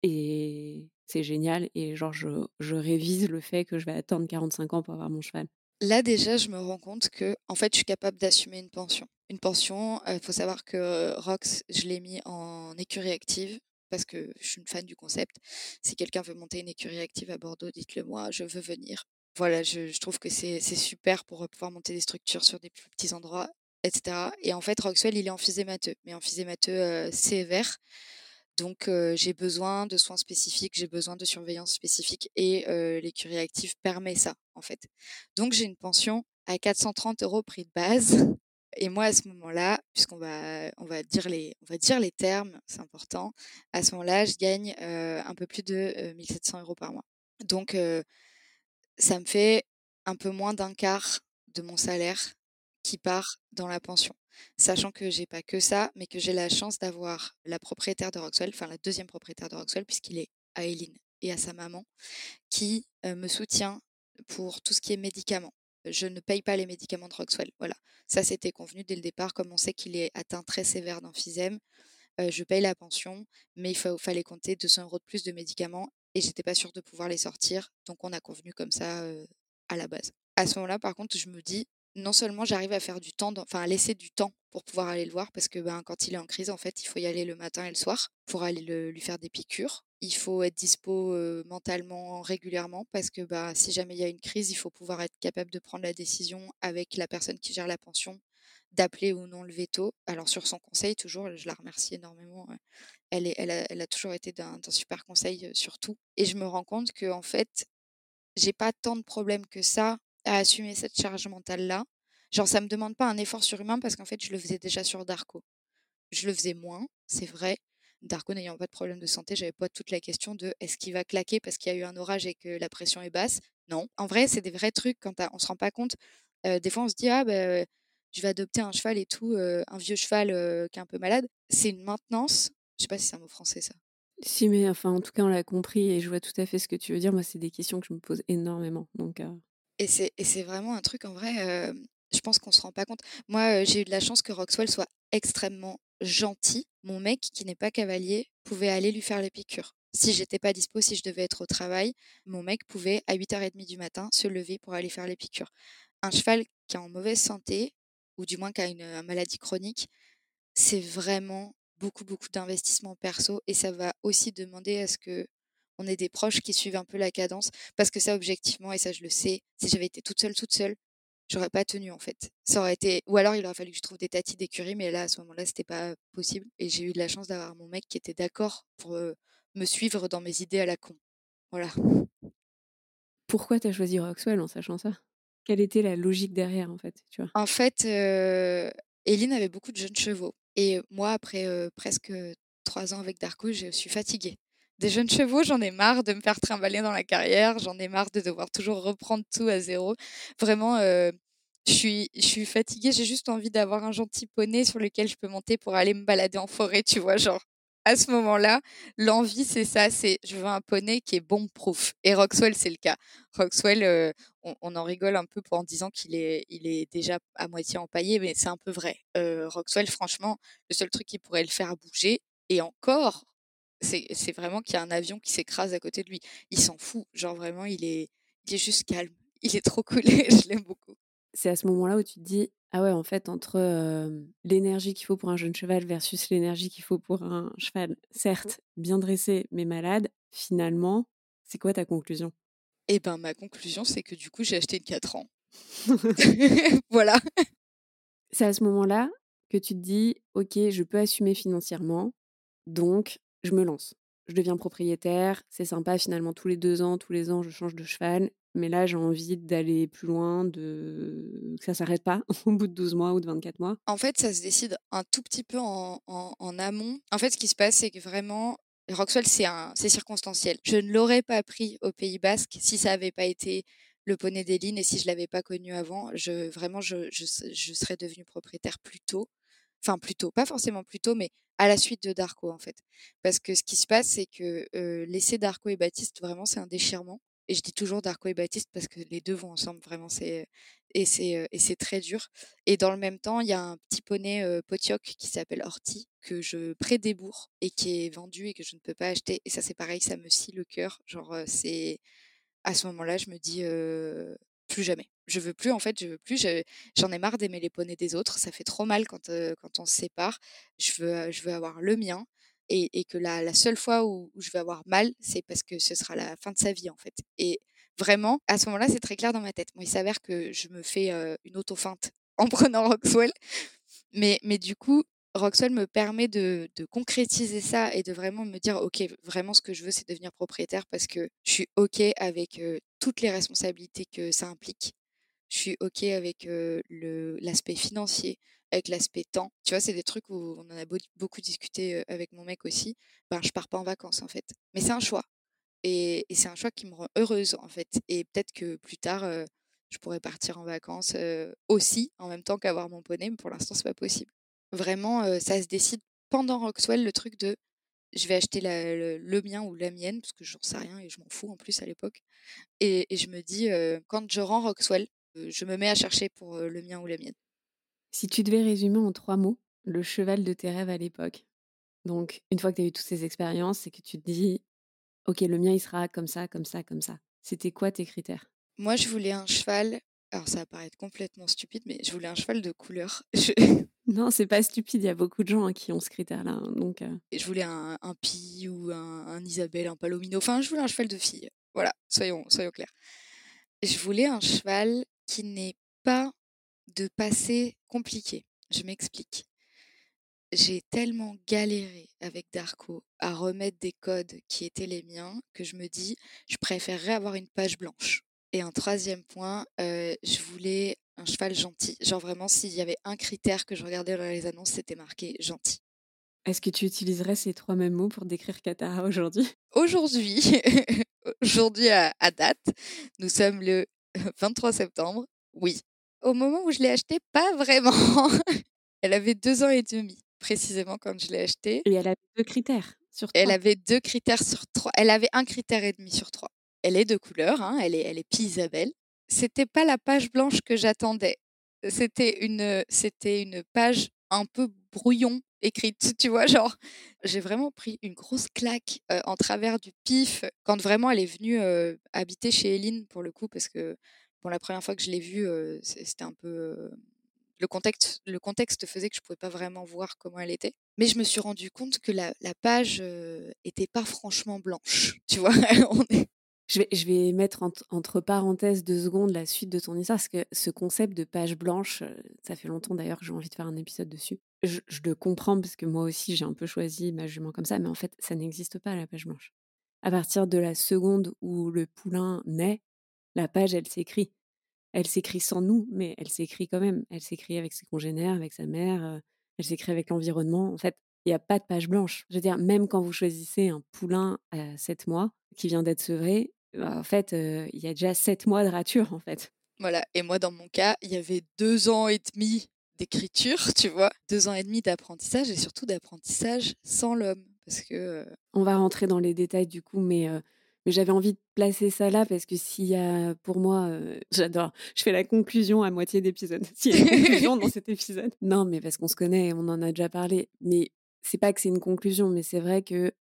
et c'est génial et genre je, je révise le fait que je vais attendre 45 ans pour avoir mon cheval Là, déjà, je me rends compte que, en fait, je suis capable d'assumer une pension. Une pension, il faut savoir que Rox, je l'ai mis en écurie active parce que je suis une fan du concept. Si quelqu'un veut monter une écurie active à Bordeaux, dites-le moi, je veux venir. Voilà, je, trouve que c'est super pour pouvoir monter des structures sur des plus petits endroits, etc. Et en fait, Roxwell, il est emphysémateux, mais emphysémateux euh, sévère. Donc, j'ai besoin de soins spécifiques, j'ai besoin de surveillance spécifique et l'écurie active permet ça, en fait. Donc, j'ai une pension à 430 euros prix de base. Et moi, à ce moment-là, puisqu'on va, on va, dire les, on va dire les termes, c'est important, à ce moment-là, je gagne un peu plus de 1700 euros par mois. Donc, ça me fait un peu moins d'un quart de mon salaire qui part dans la pension sachant que j'ai pas que ça, mais que j'ai la chance d'avoir la propriétaire de Roxwell, enfin la deuxième propriétaire de Roxwell, puisqu'il est à Eileen et à sa maman, qui me soutient pour tout ce qui est médicaments. Je ne paye pas les médicaments de Roxwell. Voilà, ça c'était convenu dès le départ, comme on sait qu'il est atteint très sévère d'emphysème. je paye la pension, mais il fallait compter 200 euros de plus de médicaments et j'étais pas sûre de pouvoir les sortir, donc on a convenu comme ça à la base. À ce moment-là, par contre, je me dis, non seulement j'arrive à faire du temps, enfin à laisser du temps pour pouvoir aller le voir, parce que ben, quand il est en crise, en fait, il faut y aller le matin et le soir pour aller lui faire des piqûres. Il faut être dispo mentalement régulièrement, parce que ben, si jamais il y a une crise, il faut pouvoir être capable de prendre la décision avec la personne qui gère la pension, d'appeler ou non le veto. Alors sur son conseil, toujours, je la remercie énormément. Elle, est, elle, a, elle a toujours été d'un super conseil sur tout. Et je me rends compte que en fait, j'ai pas tant de problèmes que ça à assumer cette charge mentale-là. Genre, ça me demande pas un effort surhumain parce qu'en fait, je le faisais déjà sur Darko. Je le faisais moins, c'est vrai. Darko n'ayant pas de problème de santé, j'avais pas toute la question de est-ce qu'il va claquer parce qu'il y a eu un orage et que la pression est basse? Non. En vrai, c'est des vrais trucs quand on se rend pas compte. des fois, on se dit, ah, ben, je vais adopter un cheval et tout, un vieux cheval qui est un peu malade. C'est une maintenance. Je sais pas si c'est un mot français ça. Si, mais enfin, en tout cas, on l'a compris et je vois tout à fait ce que tu veux dire. Moi, c'est des questions que je me pose énormément. Donc, Et c'est vraiment un truc, en vrai, je pense qu'on se rend pas compte. Moi, j'ai eu de la chance que Roxwell soit extrêmement gentil. Mon mec, qui n'est pas cavalier, pouvait aller lui faire les piqûres. Si j'étais pas dispo, si je devais être au travail, mon mec pouvait, à 8h30 du matin, se lever pour aller faire les piqûres. Un cheval qui est en mauvaise santé, ou du moins qui a une, maladie chronique, c'est vraiment beaucoup, beaucoup d'investissement perso et ça va aussi demander à ce que on ait des proches qui suivent un peu la cadence parce que ça, objectivement, et ça, je le sais, si j'avais été toute seule, toute seule, j'aurais pas tenu en fait. Ça aurait été, ou alors il aurait fallu que je trouve des tatis d'écurie, mais là, à ce moment-là, c'était pas possible et j'ai eu de la chance d'avoir mon mec qui était d'accord pour me suivre dans mes idées à la con. Voilà. Pourquoi tu as choisi Roxwell en sachant ça? Quelle était la logique derrière en fait tu vois? En fait, euh, Eline avait beaucoup de jeunes chevaux et moi, après presque trois ans avec Darko, je suis fatiguée. Des jeunes chevaux, j'en ai marre de me faire trimballer dans la carrière, j'en ai marre de devoir toujours reprendre tout à zéro. Vraiment, je suis, je suis fatiguée, j'ai juste envie d'avoir un gentil poney sur lequel je peux monter pour aller me balader en forêt, tu vois, genre à ce moment-là, l'envie, c'est ça, c'est je veux un poney qui est bomb-proof. Et Roxwell, c'est le cas. Roxwell, on, en rigole un peu en disant qu'il est, il est déjà à moitié empaillé, mais c'est un peu vrai. Roxwell, franchement, le seul truc qui pourrait le faire bouger, et encore, c'est, vraiment qu'il y a un avion qui s'écrase à côté de lui. Il s'en fout. Genre vraiment, il est, il est juste calme. Il est trop cool je l'aime beaucoup. C'est à ce moment-là où tu te dis, ah ouais, en fait, entre l'énergie qu'il faut pour un jeune cheval versus l'énergie qu'il faut pour un cheval, certes bien dressé mais malade, finalement, c'est quoi ta conclusion? Eh ben, ma conclusion, c'est que du coup, j'ai acheté une 4 ans. voilà. C'est à ce moment-là que tu te dis, ok, je peux assumer financièrement, donc je me lance. Je deviens propriétaire, c'est sympa finalement, tous les deux ans, tous les ans, je change de cheval, mais là, j'ai envie d'aller plus loin, de... que ça s'arrête pas au bout de 12 mois ou de 24 mois. En fait, ça se décide un tout petit peu en, amont. En fait, ce qui se passe, c'est que vraiment, Roxwell, c'est circonstanciel. Je ne l'aurais pas pris au Pays Basque si ça n'avait pas été le poney d'Eline et si je l'avais pas connu avant. Je, vraiment, je, je serais devenue propriétaire plus tôt. Enfin, plus tôt, pas forcément plus tôt, mais à la suite de Darko, en fait. Parce que ce qui se passe, c'est que euh, laisser Darko et Baptiste, vraiment, c'est un déchirement. Et je dis toujours Darko et Baptiste parce que les deux vont ensemble, vraiment, c'est et c'est et très dur. Et dans le même temps, il y a un petit poney Potioc qui s'appelle Horty que je prédébourre et qui est vendu et que je ne peux pas acheter. Et ça, c'est pareil, ça me scie le cœur. Genre, c'est à ce moment-là, je me dis plus jamais. Je veux plus, en fait, je veux plus. J'en ai marre d'aimer les poneys des autres. Ça fait trop mal quand, quand on se sépare. Je veux, je veux avoir le mien et, que la, la, seule fois où, je vais avoir mal, c'est parce que ce sera la fin de sa vie en fait. Et vraiment, à ce moment-là, c'est très clair dans ma tête. Il s'avère que je me fais une auto-feinte en prenant Roxwell, mais, mais du coup, Roxwell me permet de, de, concrétiser ça et de vraiment me dire, OK, vraiment ce que je veux, c'est devenir propriétaire parce que je suis OK avec toutes les responsabilités que ça implique. Je suis OK avec l'aspect financier avec l'aspect temps. Tu vois, c'est des trucs où on en a beaucoup discuté avec mon mec aussi. Ben, je pars pas en vacances en fait. Mais c'est un choix. Et, c'est un choix qui me rend heureuse en fait. Et peut-être que plus tard, je pourrais partir en vacances aussi en même temps qu'avoir mon poney, mais pour l'instant, c'est pas possible. Vraiment, ça se décide pendant Roxwell, le truc de je vais acheter le, mien ou la mienne, parce que j'en sais rien et je m'en fous en plus à l'époque. Et, je me dis, quand je rends Roxwell, je me mets à chercher pour le mien ou la mienne. Si tu devais résumer en trois mots le cheval de tes rêves à l'époque, donc une fois que tu as eu toutes ces expériences, c'est que tu te dis, ok, le mien il sera comme ça, comme ça, comme ça. C'était quoi tes critères? Moi, je voulais un cheval. Alors ça va paraître complètement stupide, mais je voulais un cheval de couleur. Non, c'est pas stupide. Il y a beaucoup de gens hein, qui ont ce critère-là. Hein, donc, euh. je voulais un, un Pi ou un, Isabelle, un Palomino. Enfin, je voulais un cheval de fille. Voilà, soyons, soyons clairs. Je voulais un cheval qui n'est pas de passé compliqué. Je m'explique. J'ai tellement galéré avec Darko à remettre des codes qui étaient les miens que je me dis, je préférerais avoir une page blanche. Et un troisième point, euh, je voulais un cheval gentil. Genre vraiment, s'il y avait un critère que je regardais dans les annonces, c'était marqué gentil. Est-ce que tu utiliserais ces trois mêmes mots pour décrire Katara aujourd'hui? Aujourd'hui, aujourd'hui à, à, date, nous sommes le 23 septembre. Oui, au moment où je l'ai achetée, pas vraiment. elle avait deux ans et demi, précisément, quand je l'ai achetée. Et elle avait deux critères sur trois. Elle avait deux critères sur trois. Elle avait un critère et demi sur trois. Elle est de couleur, hein, elle est, elle est Pie Isabelle. C'était pas la page blanche que j'attendais. C'était une, c'était une page un peu brouillon écrite, tu vois, genre, j'ai vraiment pris une grosse claque en travers du pif quand vraiment elle est venue habiter chez Eline pour le coup, parce que bon, la première fois que je l'ai vue, c'était un peu le contexte, faisait que je pouvais pas vraiment voir comment elle était. Mais je me suis rendu compte que la, page était pas franchement blanche, tu vois. Je vais, mettre entre parenthèses deux secondes la suite de ton histoire, parce que ce concept de page blanche, ça fait longtemps d'ailleurs que j'ai envie de faire un épisode dessus. Je, le comprends parce que moi aussi j'ai un peu choisi ma jument comme ça, mais en fait ça n'existe pas la page blanche. À partir de la seconde où le poulain naît, la page elle s'écrit. Elle s'écrit sans nous, mais elle s'écrit quand même. Elle s'écrit avec ses congénères, avec sa mère, euh, elle s'écrit avec l'environnement. En fait, il n'y a pas de page blanche. Je veux dire, même quand vous choisissez un poulain à 7 mois qui vient d'être sevré, bah, en fait, il y a déjà 7 mois de rature, en fait. Voilà. Et moi, dans mon cas, il y avait deux ans et demi d'écriture, tu vois, deux ans et demi d'apprentissage et surtout d'apprentissage sans l'homme. Parce que. On va rentrer dans les détails du coup, mais. Mais j'avais envie de placer ça là parce que s'il y a, pour moi, j'adore. Je fais la conclusion à moitié d'épisode. S'il y a une conclusion dans cet épisode. Non, mais parce qu'on se connaît, on en a déjà parlé. Mais c'est pas que c'est une conclusion, mais c'est vrai que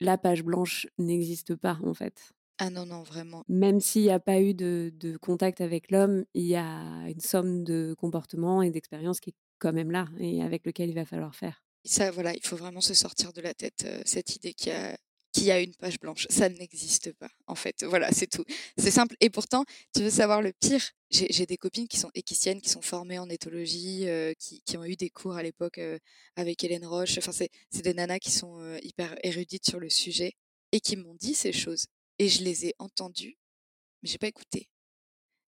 la page blanche n'existe pas en fait. Ah non, non, vraiment. Même s'il n'y a pas eu de, de contact avec l'homme, il y a une somme de comportements et d'expériences qui est quand même là et avec lequel il va falloir faire. Ça, voilà, il faut vraiment se sortir de la tête cette idée qu'il y a qu'il y a une page blanche. Ça n'existe pas, en fait. Voilà, c'est tout. C'est simple. Et pourtant, tu veux savoir le pire? J'ai des copines qui sont équiciennes, qui sont formées en éthologie, qui, qui, ont eu des cours à l'époque avec Hélène Roche. Enfin, c'est des nanas qui sont hyper érudites sur le sujet et qui m'ont dit ces choses. Et je les ai entendus, mais j'ai pas écouté.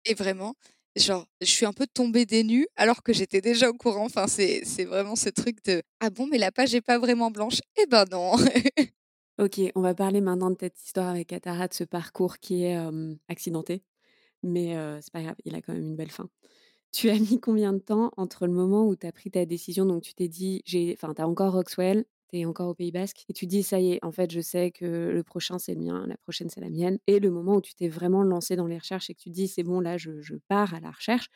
Et vraiment, genre, je suis un peu tombée des nues alors que j'étais déjà au courant. Enfin, c'est vraiment ce truc de Ah bon, mais la page n'est pas vraiment blanche? Eh ben non Ok, on va parler maintenant de cette histoire avec Atara, de ce parcours qui est accidenté. Mais c'est pas grave, il a quand même une belle fin. Tu as mis combien de temps entre le moment où tu as pris ta décision? Donc, tu t'es dit, enfin, tu as encore Roxwell, tu es encore au Pays Basque, et tu dis, ça y est, en fait, je sais que le prochain, c'est le mien, la prochaine, c'est la mienne. Et le moment où tu t'es vraiment lancé dans les recherches et que tu dis, c'est bon, là, je, je pars à la recherche,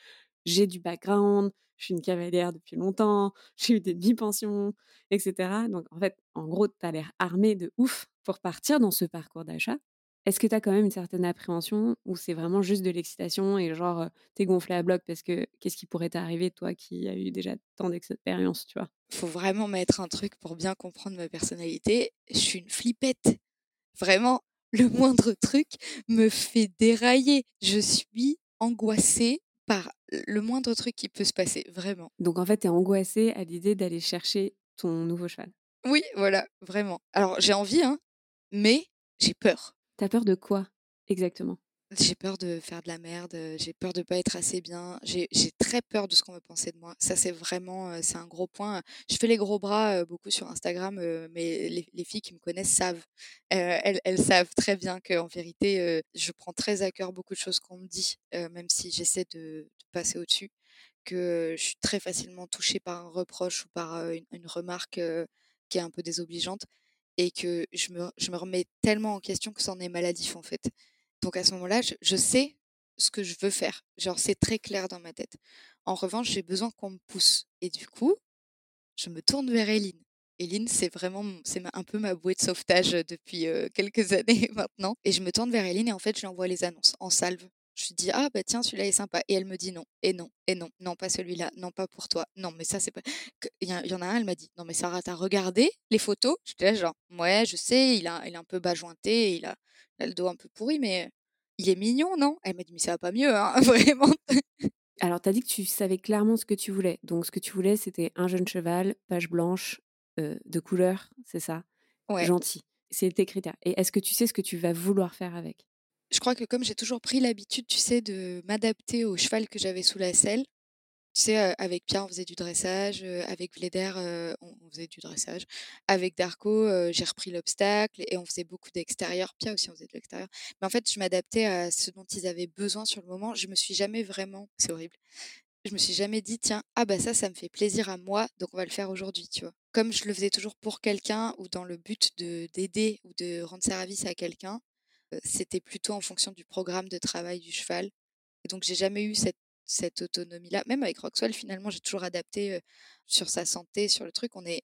j'ai du background, je suis une cavalière depuis longtemps, j'ai eu des demi-pensions, etc. Donc, en fait, en gros, tu as l'air armé de ouf pour partir dans ce parcours d'achat. Est-ce que tu as quand même une certaine appréhension ou c'est vraiment juste de l'excitation et genre t'es gonflé à bloc parce que qu'est-ce qui pourrait t'arriver toi qui as eu déjà tant d'expérience, tu vois? Faut vraiment mettre un truc pour bien comprendre ma personnalité. Je suis une flippette. Vraiment, le moindre truc me fait dérailler. Je suis angoissée par le moindre truc qui peut se passer, vraiment. Donc en fait, tu es angoissée à l'idée d'aller chercher ton nouveau cheval. Oui, voilà, vraiment. Alors j'ai envie, hein, mais j'ai peur. T'as peur de quoi exactement? J'ai peur de faire de la merde, j'ai peur de pas être assez bien, j'ai très peur de ce qu'on va penser de moi. Ça, c'est vraiment, c'est un gros point. Je fais les gros bras beaucoup sur Instagram, mais les, filles qui me connaissent savent. elles, savent très bien qu'en vérité, je prends très à cœur beaucoup de choses qu'on me dit, même si j'essaie de, passer au-dessus, que je suis très facilement touchée par un reproche ou par une, remarque qui est un peu désobligeante et que je me, je me remets tellement en question que c'en est maladif en fait. Donc à ce moment-là, je, sais ce que je veux faire. Genre, c'est très clair dans ma tête. En revanche, j'ai besoin qu'on me pousse. Et du coup, je me tourne vers Eline. Eline, c'est vraiment, c'est un peu ma bouée de sauvetage depuis quelques années maintenant. Et je me tourne vers Eline et en fait, je lui envoie les annonces en salve. Je lui dis, ah bah tiens, celui-là est sympa. Et elle me dit non, et non, et non, non, pas celui-là, non, pas pour toi. Non, mais ça, c'est pas. Il y, en a un, elle m'a dit, non, mais Sarah, t'as regardé les photos? J'étais là, genre, ouais, je sais, il, a, il est un peu bas jointé, il a, le dos un peu pourri, mais il est mignon, non? Elle m'a dit, mais ça va pas mieux, hein, vraiment. Alors, tu as dit que tu savais clairement ce que tu voulais. Donc, ce que tu voulais, c'était un jeune cheval, page blanche, de couleur, c'est ça? Ouais. Gentil. C'est tes critères. Et est-ce que tu sais ce que tu vas vouloir faire avec? Je crois que comme j'ai toujours pris l'habitude, tu sais, de m'adapter au cheval que j'avais sous la selle, Tu sais, avec Pierre, on faisait du dressage, avec Vleder, on, faisait du dressage. Avec Darko, j'ai repris l'obstacle et on faisait beaucoup d'extérieur. Pierre aussi, on faisait de l'extérieur. Mais en fait, je m'adaptais à ce dont ils avaient besoin sur le moment. Je me suis jamais vraiment, c'est horrible, je me suis jamais dit, tiens, ah bah ça, ça me fait plaisir à moi, donc on va le faire aujourd'hui, tu vois. Comme je le faisais toujours pour quelqu'un ou dans le but de d'aider ou de rendre service à quelqu'un, c'était plutôt en fonction du programme de travail du cheval. Et donc, j'ai jamais eu cette cette autonomie-là. Même avec Roxwell, finalement, j'ai toujours adapté sur sa santé, sur le truc. On est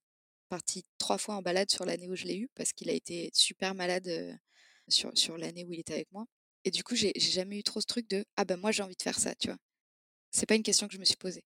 parti trois fois en balade sur l'année où je l'ai eu parce qu'il a été super malade sur, sur l'année où il était avec moi. Et du coup, j'ai jamais eu trop ce truc de ah ben moi j'ai envie de faire ça, tu vois? C'est pas une question que je me suis posée.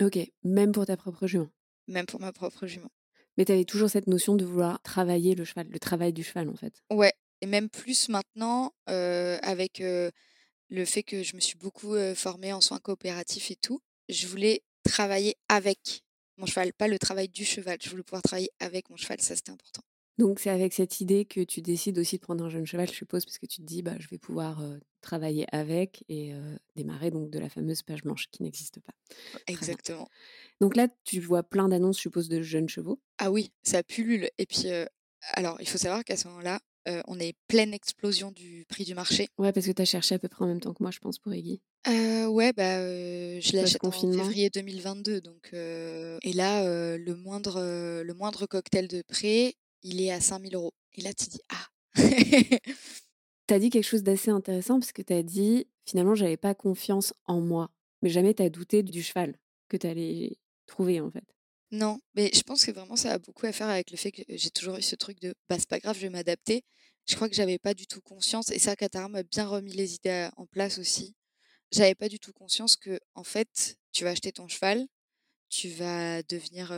Ok, même pour ta propre jument? Même pour ma propre jument. Mais tu avais toujours cette notion de vouloir travailler le cheval, le travail du cheval en fait? Ouais, et même plus maintenant avec le fait que je me suis beaucoup formée en soins coopératifs et tout, je voulais travailler avec mon cheval, pas le travail du cheval. Je voulais pouvoir travailler avec mon cheval, ça c'était important. Donc c'est avec cette idée que tu décides aussi de prendre un jeune cheval, je suppose, parce que tu te dis, bah, je vais pouvoir travailler avec et démarrer donc de la fameuse page blanche qui n'existe pas. Exactement. Donc là, tu vois plein d'annonces, je suppose, de jeunes chevaux? Ah oui, ça pullule. Et puis, alors, il faut savoir qu'à ce moment-là, on est pleine explosion du prix du marché. Ouais, parce que tu as cherché à peu près en même temps que moi, je pense, pour Iggy. ouais, bah, je l'ai acheté en février 2022. Donc, et là, le, moindre, le moindre cocktail de prêt, il est à 5000 euros. Et là, tu dis, ah Tu as dit quelque chose d'assez intéressant parce que tu as dit, finalement, j'avais pas confiance en moi. Mais jamais tu as douté du cheval que tu allais trouver, en fait. Non, mais je pense que vraiment ça a beaucoup à faire avec le fait que j'ai toujours eu ce truc de bah c'est pas grave, je vais m'adapter. Je crois que j'avais pas du tout conscience et ça Katara m'a bien remis les idées en place aussi. J'avais pas du tout conscience que en fait, tu vas acheter ton cheval, tu vas devenir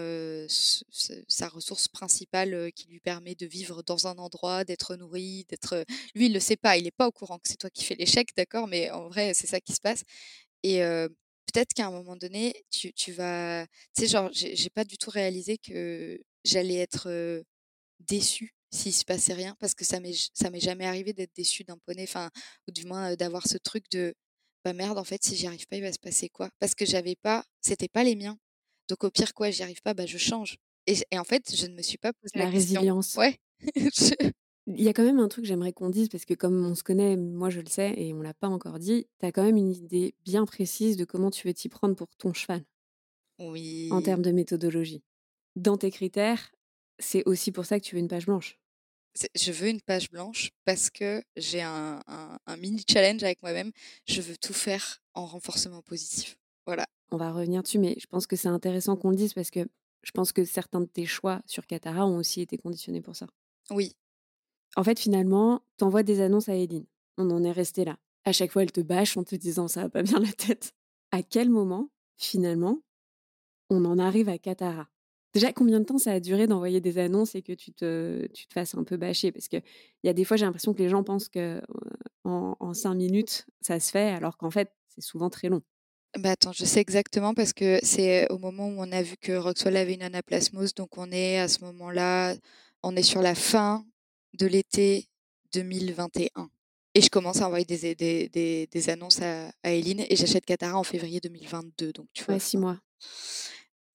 sa ressource principale qui lui permet de vivre dans un endroit, d'être nourri, d'être. Lui, il le sait pas, il est pas au courant que c'est toi qui fais l'échec, d'accord, mais en vrai, c'est ça qui se passe. Et peut-être qu'à un moment donné, tu, tu vas. Tu sais, genre, j'ai pas du tout réalisé que j'allais être déçue s'il se passait rien, parce que ça m'est jamais arrivé d'être déçue d'un poney, enfin, ou du moins d'avoir ce truc de bah merde, en fait, si j'y arrive pas, il va se passer quoi? Parce que j'avais pas, c'était pas les miens. Donc au pire, quoi, j'y arrive pas, bah je change. Et, et, en fait, je ne me suis pas posé la, la résilience. Ouais. Il y a quand même un truc que j'aimerais qu'on dise, parce que comme on se connaît, moi je le sais, et on l'a pas encore dit, tu as quand même une idée bien précise de comment tu veux t'y prendre pour ton cheval. Oui. En termes de méthodologie. Dans tes critères, c'est aussi pour ça que tu veux une page blanche. Je veux une page blanche parce que j'ai un, un, mini challenge avec moi-même. Je veux tout faire en renforcement positif. Voilà. On va revenir dessus, mais je pense que c'est intéressant qu'on le dise parce que je pense que certains de tes choix sur Katara ont aussi été conditionnés pour ça. Oui, en fait, finalement, t'envoies des annonces à Eileen. On en est resté là. À chaque fois, elle te bâche en te disant ça va pas bien la tête. À quel moment, finalement, on en arrive à Katara? Déjà, combien de temps ça a duré d'envoyer des annonces et que tu te, tu te fasses un peu bâcher? Parce qu'il y a des fois, j'ai l'impression que les gens pensent que en, cinq minutes, ça se fait, alors qu'en fait, c'est souvent très long. Bah attends, je sais exactement parce que c'est au moment où on a vu que Roxwell avait une anaplasmose, donc on est à ce moment-là, on est sur la fin de l'été 2021. Et je commence à envoyer des, des, des, annonces à, à Eline et j'achète Katara en février 2022. Donc, tu vois. Ouais, six mois.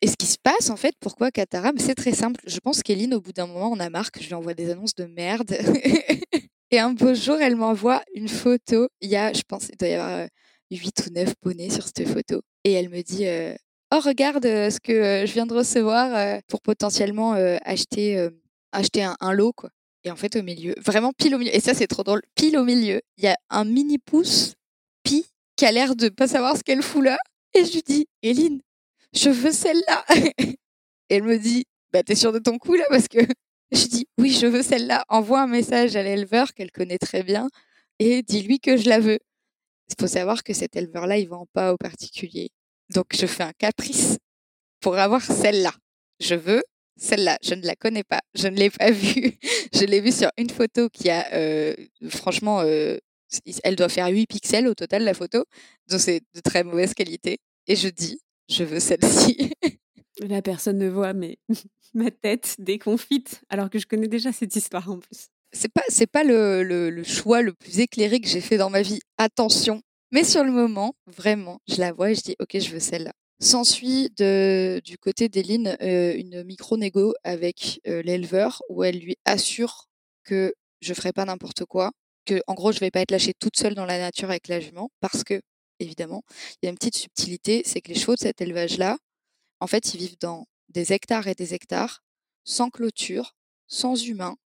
Et ce qui se passe, en fait, pourquoi Katara? C'est très simple. Je pense qu'Eline, au bout d'un moment, on a marre que je lui envoie des annonces de merde. et un beau jour, elle m'envoie une photo. Il y a, je pense, il doit y avoir 8 euh, ou 9 poneys sur cette photo. Et elle me dit euh, Oh, regarde euh, ce que je viens de recevoir pour potentiellement acheter, acheter un, un lot, quoi. Et en fait, au milieu, vraiment pile au milieu, et ça c'est trop drôle, pile au milieu, il y a un mini pouce, Pi, qui a l'air de pas savoir ce qu'elle fout là. Et je lui dis, Eline, je veux celle-là. elle me dit, bah t'es sûre de ton coup là? Parce que je dis, oui, je veux celle-là. Envoie un message à l'éleveur qu'elle connaît très bien et dis-lui que je la veux. Il faut savoir que cet éleveur-là, il vend pas aux particuliers. Donc je fais un caprice pour avoir celle-là. Je veux celle-là, je ne la connais pas, je ne l'ai pas vue. je l'ai vue sur une photo qui a, euh, franchement, euh, elle doit faire 8 pixels au total, la photo. Donc c'est de très mauvaise qualité. Et je dis, je veux celle-ci. La personne ne voit, mais ma tête déconfite, alors que je connais déjà cette histoire en plus. C'est pas, c'est pas le, le, choix le plus éclairé que j'ai fait dans ma vie. Attention. Mais sur le moment, vraiment, je la vois et je dis, ok, je veux celle-là. S'ensuit du côté d'Eline une micro-négo avec l'éleveur où elle lui assure que je ferai pas n'importe quoi, que en gros je vais pas être lâchée toute seule dans la nature avec la jument parce que évidemment il y a une petite subtilité, c'est que les chevaux de cet élevage-là, en fait ils vivent dans des hectares et des hectares sans clôture, sans humains,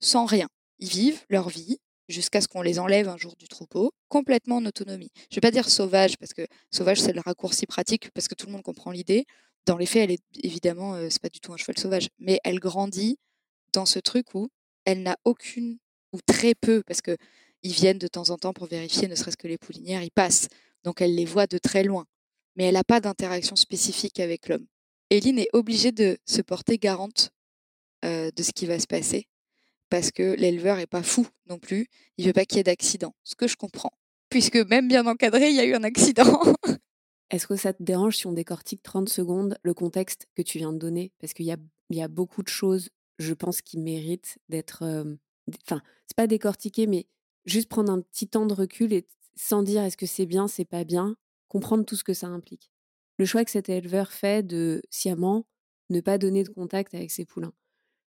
sans rien. Ils vivent leur vie jusqu'à ce qu'on les enlève un jour du troupeau, complètement en autonomie. Je ne vais pas dire sauvage, parce que sauvage, c'est le raccourci pratique, parce que tout le monde comprend l'idée. Dans les faits, elle est évidemment, euh, c'est pas du tout un cheval sauvage, mais elle grandit dans ce truc où elle n'a aucune, ou très peu, parce que ils viennent de temps en temps pour vérifier, ne serait-ce que les poulinières, ils passent. Donc elle les voit de très loin. Mais elle n'a pas d'interaction spécifique avec l'homme. Eline est obligée de se porter garante euh, de ce qui va se passer parce que l'éleveur est pas fou non plus. Il veut pas qu'il y ait d'accident, ce que je comprends. Puisque même bien encadré, il y a eu un accident. Est-ce que ça te dérange si on décortique 30 secondes le contexte que tu viens de donner? Parce qu'il y a, beaucoup de choses, je pense, qui méritent d'être. Enfin, c'est pas décortiqué, mais juste prendre un petit temps de recul et sans dire est-ce que c'est bien, c'est pas bien, comprendre tout ce que ça implique. Le choix que cet éleveur fait de sciemment ne pas donner de contact avec ses poulains.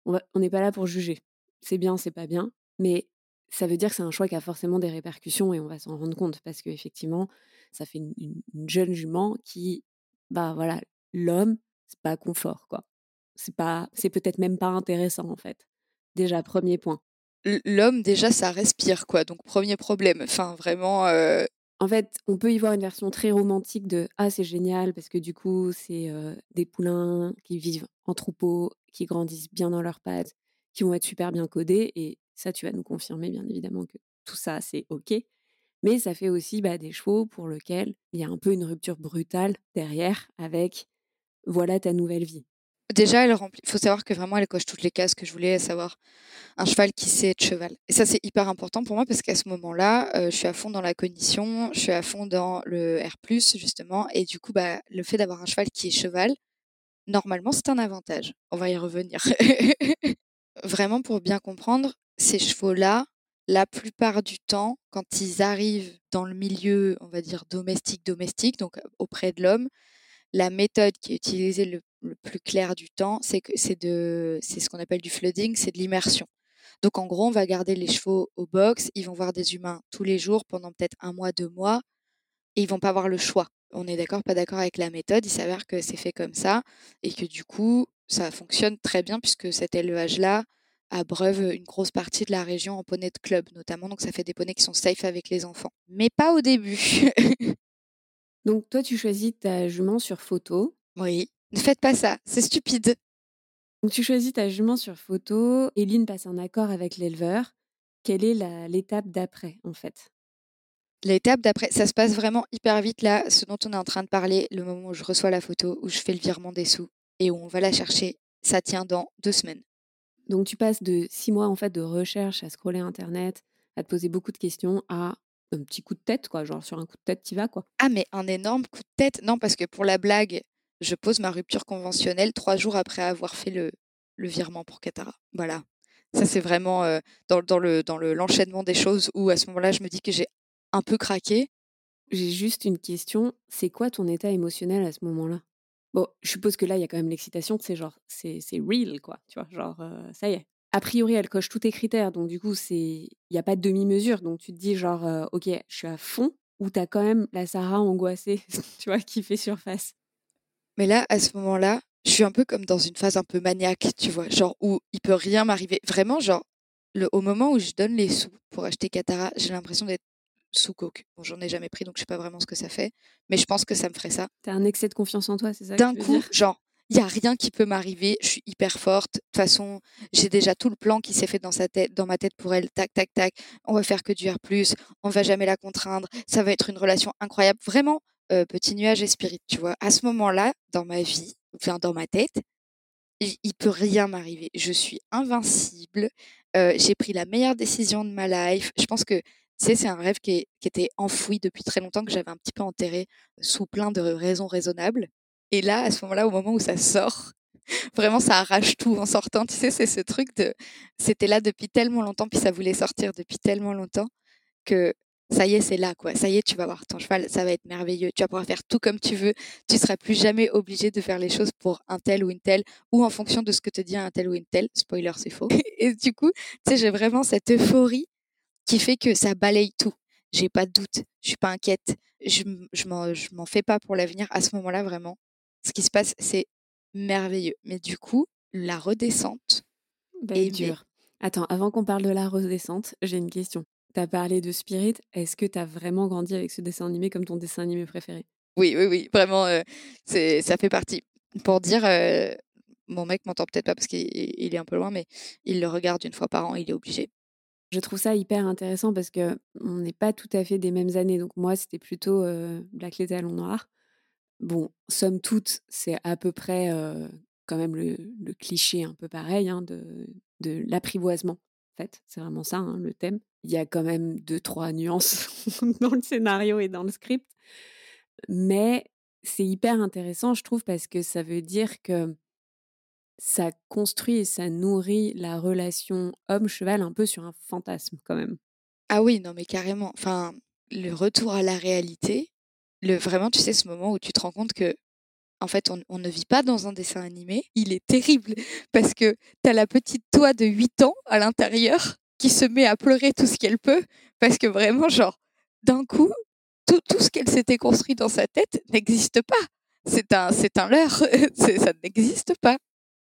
On n'est pas là pour juger c'est bien, c'est pas bien, mais ça veut dire que c'est un choix qui a forcément des répercussions et on va s'en rendre compte parce qu'effectivement, ça fait une, jeune jument qui, bah voilà, l'homme, c'est pas confort, quoi. C'est pas, c'est peut-être même pas intéressant en fait. Déjà, premier point. L'homme, déjà, ça respire, quoi. Donc, premier problème. Enfin, vraiment. Euh en fait, on peut y voir une version très romantique de Ah, c'est génial, parce que du coup, c'est des poulains qui vivent en troupeau, qui grandissent bien dans leurs pattes, qui vont être super bien codés. Et ça, tu vas nous confirmer, bien évidemment, que tout ça, c'est OK. Mais ça fait aussi bah, des chevaux pour lesquels il y a un peu une rupture brutale derrière avec voilà ta nouvelle vie. Déjà, il faut savoir que vraiment, elle coche toutes les cases que je voulais, savoir un cheval qui sait être cheval. Et ça, c'est hyper important pour moi parce qu'à ce moment-là, euh, je suis à fond dans la cognition, je suis à fond dans le R+, justement. Et du coup, bah, le fait d'avoir un cheval qui est cheval, normalement, c'est un avantage. On va y revenir. vraiment pour bien comprendre, ces chevaux-là, la plupart du temps, quand ils arrivent dans le milieu, on va dire domestique-domestique, donc auprès de l'homme, la méthode qui est utilisée le, plus clair du temps, c'est ce qu'on appelle du flooding, c'est de l'immersion. Donc en gros, on va garder les chevaux au box, ils vont voir des humains tous les jours pendant peut-être un mois, deux mois, et ils vont pas avoir le choix. On est d'accord, pas d'accord avec la méthode, il s'avère que c'est fait comme ça, et que du coup, ça fonctionne très bien puisque cet élevage-là abreuve une grosse partie de la région en poney de club notamment. Donc ça fait des poneys qui sont safe avec les enfants. Mais pas au début. donc toi, tu choisis ta jument sur photo. Oui. Ne faites pas ça, c'est stupide. Donc tu choisis ta jument sur photo. Eline passe un accord avec l'éleveur. Quelle est l'étape d'après en fait? L'étape d'après, ça se passe vraiment hyper vite là, ce dont on est en train de parler, le moment où je reçois la photo, où je fais le virement des sous et où on va la chercher, ça tient dans deux semaines. Donc tu passes de six mois en fait de recherche à scroller internet, à te poser beaucoup de questions, à un petit coup de tête quoi, genre sur un coup de tête tu vas quoi. Ah mais un énorme coup de tête, non parce que pour la blague, je pose ma rupture conventionnelle trois jours après avoir fait le, le virement pour Katara. Voilà. Ça c'est vraiment euh, dans, dans, le dans le l'enchaînement des choses où à ce moment-là je me dis que j'ai un peu craqué. J'ai juste une question, c'est quoi ton état émotionnel à ce moment-là? Bon, je suppose que là, il y a quand même l'excitation, c'est genre, c'est real, quoi. Tu vois, genre, ça y est. A priori, elle coche tous tes critères, donc du coup, c'est, il n'y a pas de demi-mesure. Donc tu te dis, genre, ok, je suis à fond, ou t'as quand même la Sarah angoissée, tu vois, qui fait surface? Mais là, à ce moment-là, je suis un peu comme dans une phase un peu maniaque, tu vois, genre où il peut rien m'arriver. Vraiment, genre, au moment où je donne les sous pour acheter Katara, j'ai l'impression d'être sous coke. Bon, j'en ai jamais pris, donc je sais pas vraiment ce que ça fait, mais je pense que ça me ferait ça. T'as un excès de confiance en toi, c'est ça D'un coup, genre, il y a rien qui peut m'arriver, je suis hyper forte. De toute façon, j'ai déjà tout le plan qui s'est fait dans sa tête, dans ma tête pour elle. Tac, tac, tac. On va faire que du R+, on va jamais la contraindre. Ça va être une relation incroyable. Vraiment, euh, petit nuage et spirit, tu vois. À ce moment-là, dans ma vie, enfin dans ma tête, il peut rien m'arriver. Je suis invincible. Euh, j'ai pris la meilleure décision de ma life. Je pense que tu sais, c'est un rêve qui, était enfoui depuis très longtemps, que j'avais un petit peu enterré sous plein de raisons raisonnables. Et là, à ce moment-là, au moment où ça sort, vraiment, ça arrache tout en sortant. Tu sais, c'est ce truc de. C'était là depuis tellement longtemps, puis ça voulait sortir depuis tellement longtemps que ça y est, c'est là, quoi. Ça y est, tu vas voir ton cheval, ça va être merveilleux. Tu vas pouvoir faire tout comme tu veux. Tu seras plus jamais obligé de faire les choses pour un tel ou une telle ou en fonction de ce que te dit un tel ou une telle. Spoiler, c'est faux. Et du coup, tu sais, j'ai vraiment cette euphorie qui fait que ça balaye tout. J'ai pas de doute. Je suis pas inquiète. Je, je m'en fais pas pour l'avenir. À ce moment-là, vraiment, ce qui se passe, c'est merveilleux. Mais du coup, la redescente bah, est dure. Attends, avant qu'on parle de la redescente, j'ai une question. Tu as parlé de Spirit. Est-ce que tu as vraiment grandi avec ce dessin animé comme ton dessin animé préféré? Oui, oui, oui. Vraiment, euh, c'est ça fait partie. Pour dire, euh, mon mec m'entend peut-être pas parce qu'il est un peu loin, mais il le regarde une fois par an, il est obligé. Je trouve ça hyper intéressant parce que on n'est pas tout à fait des mêmes années. Donc moi, c'était plutôt euh, Black les talons noirs. Bon, somme toute, c'est à peu près quand même le, cliché un peu pareil hein, de, de l'apprivoisement. En fait, c'est vraiment ça hein, le thème il y a quand même deux, trois nuances dans le scénario et dans le script. Mais c'est hyper intéressant, je trouve, parce que ça veut dire que ça construit et ça nourrit la relation homme-cheval un peu sur un fantasme quand même. Ah oui, non mais carrément. Enfin, le retour à la réalité, le vraiment, tu sais, ce moment où tu te rends compte que en fait, on, ne vit pas dans un dessin animé, il est terrible parce que tu as la petite toi de 8 ans à l'intérieur qui se met à pleurer tout ce qu'elle peut parce que vraiment, genre, d'un coup, tout, tout ce qu'elle s'était construit dans sa tête n'existe pas. C'est un, c'est un leurre, ça n'existe pas.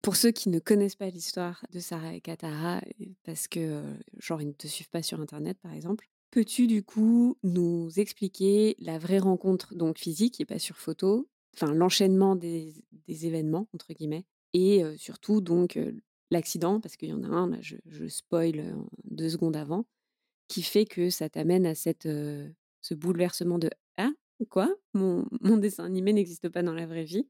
Pour ceux qui ne connaissent pas l'histoire de Sarah et Katara, parce que, genre, ils ne te suivent pas sur Internet, par exemple, peux-tu, du coup, nous expliquer la vraie rencontre, donc physique et pas sur photo, enfin, l'enchaînement des, événements, entre guillemets, et surtout, donc, l'accident, parce qu'il y en a un, là, je, je, spoil deux secondes avant, qui fait que ça t'amène à cette, ce bouleversement de Ah, quoi? Mon dessin animé n'existe pas dans la vraie vie.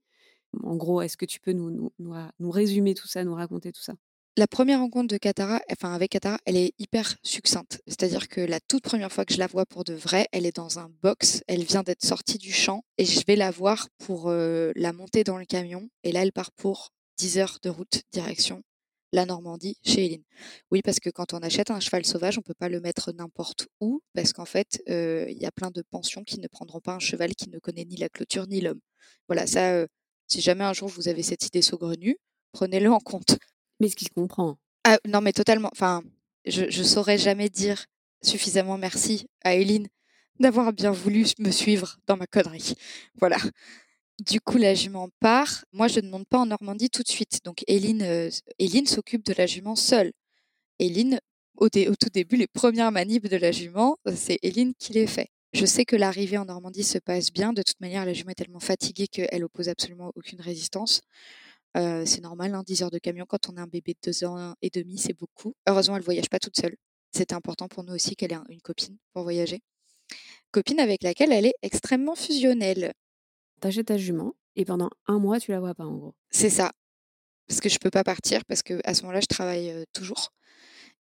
En gros, est-ce que tu peux nous, nous, nous, résumer tout ça, nous raconter tout ça? La première rencontre de Katara, enfin avec Katara, elle est hyper succincte. C'est-à-dire que la toute première fois que je la vois pour de vrai, elle est dans un box, elle vient d'être sortie du champ et je vais la voir pour la monter dans le camion. Et là, elle part pour 10 heures de route direction la Normandie chez Hélène. Oui, parce que quand on achète un cheval sauvage, on peut pas le mettre n'importe où, parce qu'en fait, il y a plein de pensions qui ne prendront pas un cheval qui ne connaît ni la clôture ni l'homme. Voilà, ça, si jamais un jour vous avez cette idée saugrenue, prenez-le en compte. Mais ce qu'il comprend. Ah, non, mais totalement. Enfin, je, je saurais jamais dire suffisamment merci à Hélène d'avoir bien voulu me suivre dans ma connerie. Voilà. Du coup, la jument part. Moi, je ne monte pas en Normandie tout de suite. Donc, Éline, euh, s'occupe de la jument seule. Éline, au, tout début, les premières manips de la jument, c'est Éline qui les fait. Je sais que l'arrivée en Normandie se passe bien. De toute manière, la jument est tellement fatiguée qu'elle oppose absolument aucune résistance. Euh, c'est normal, hein, 10 heures de camion quand on a un bébé de 2 ans et demi, c'est beaucoup. Heureusement, elle voyage pas toute seule. C'était important pour nous aussi qu'elle ait une copine pour voyager. Copine avec laquelle elle est extrêmement fusionnelle t'achètes ta jument et pendant un mois, tu la vois pas en gros. C'est ça. Parce que je peux pas partir parce que à ce moment-là, je travaille toujours.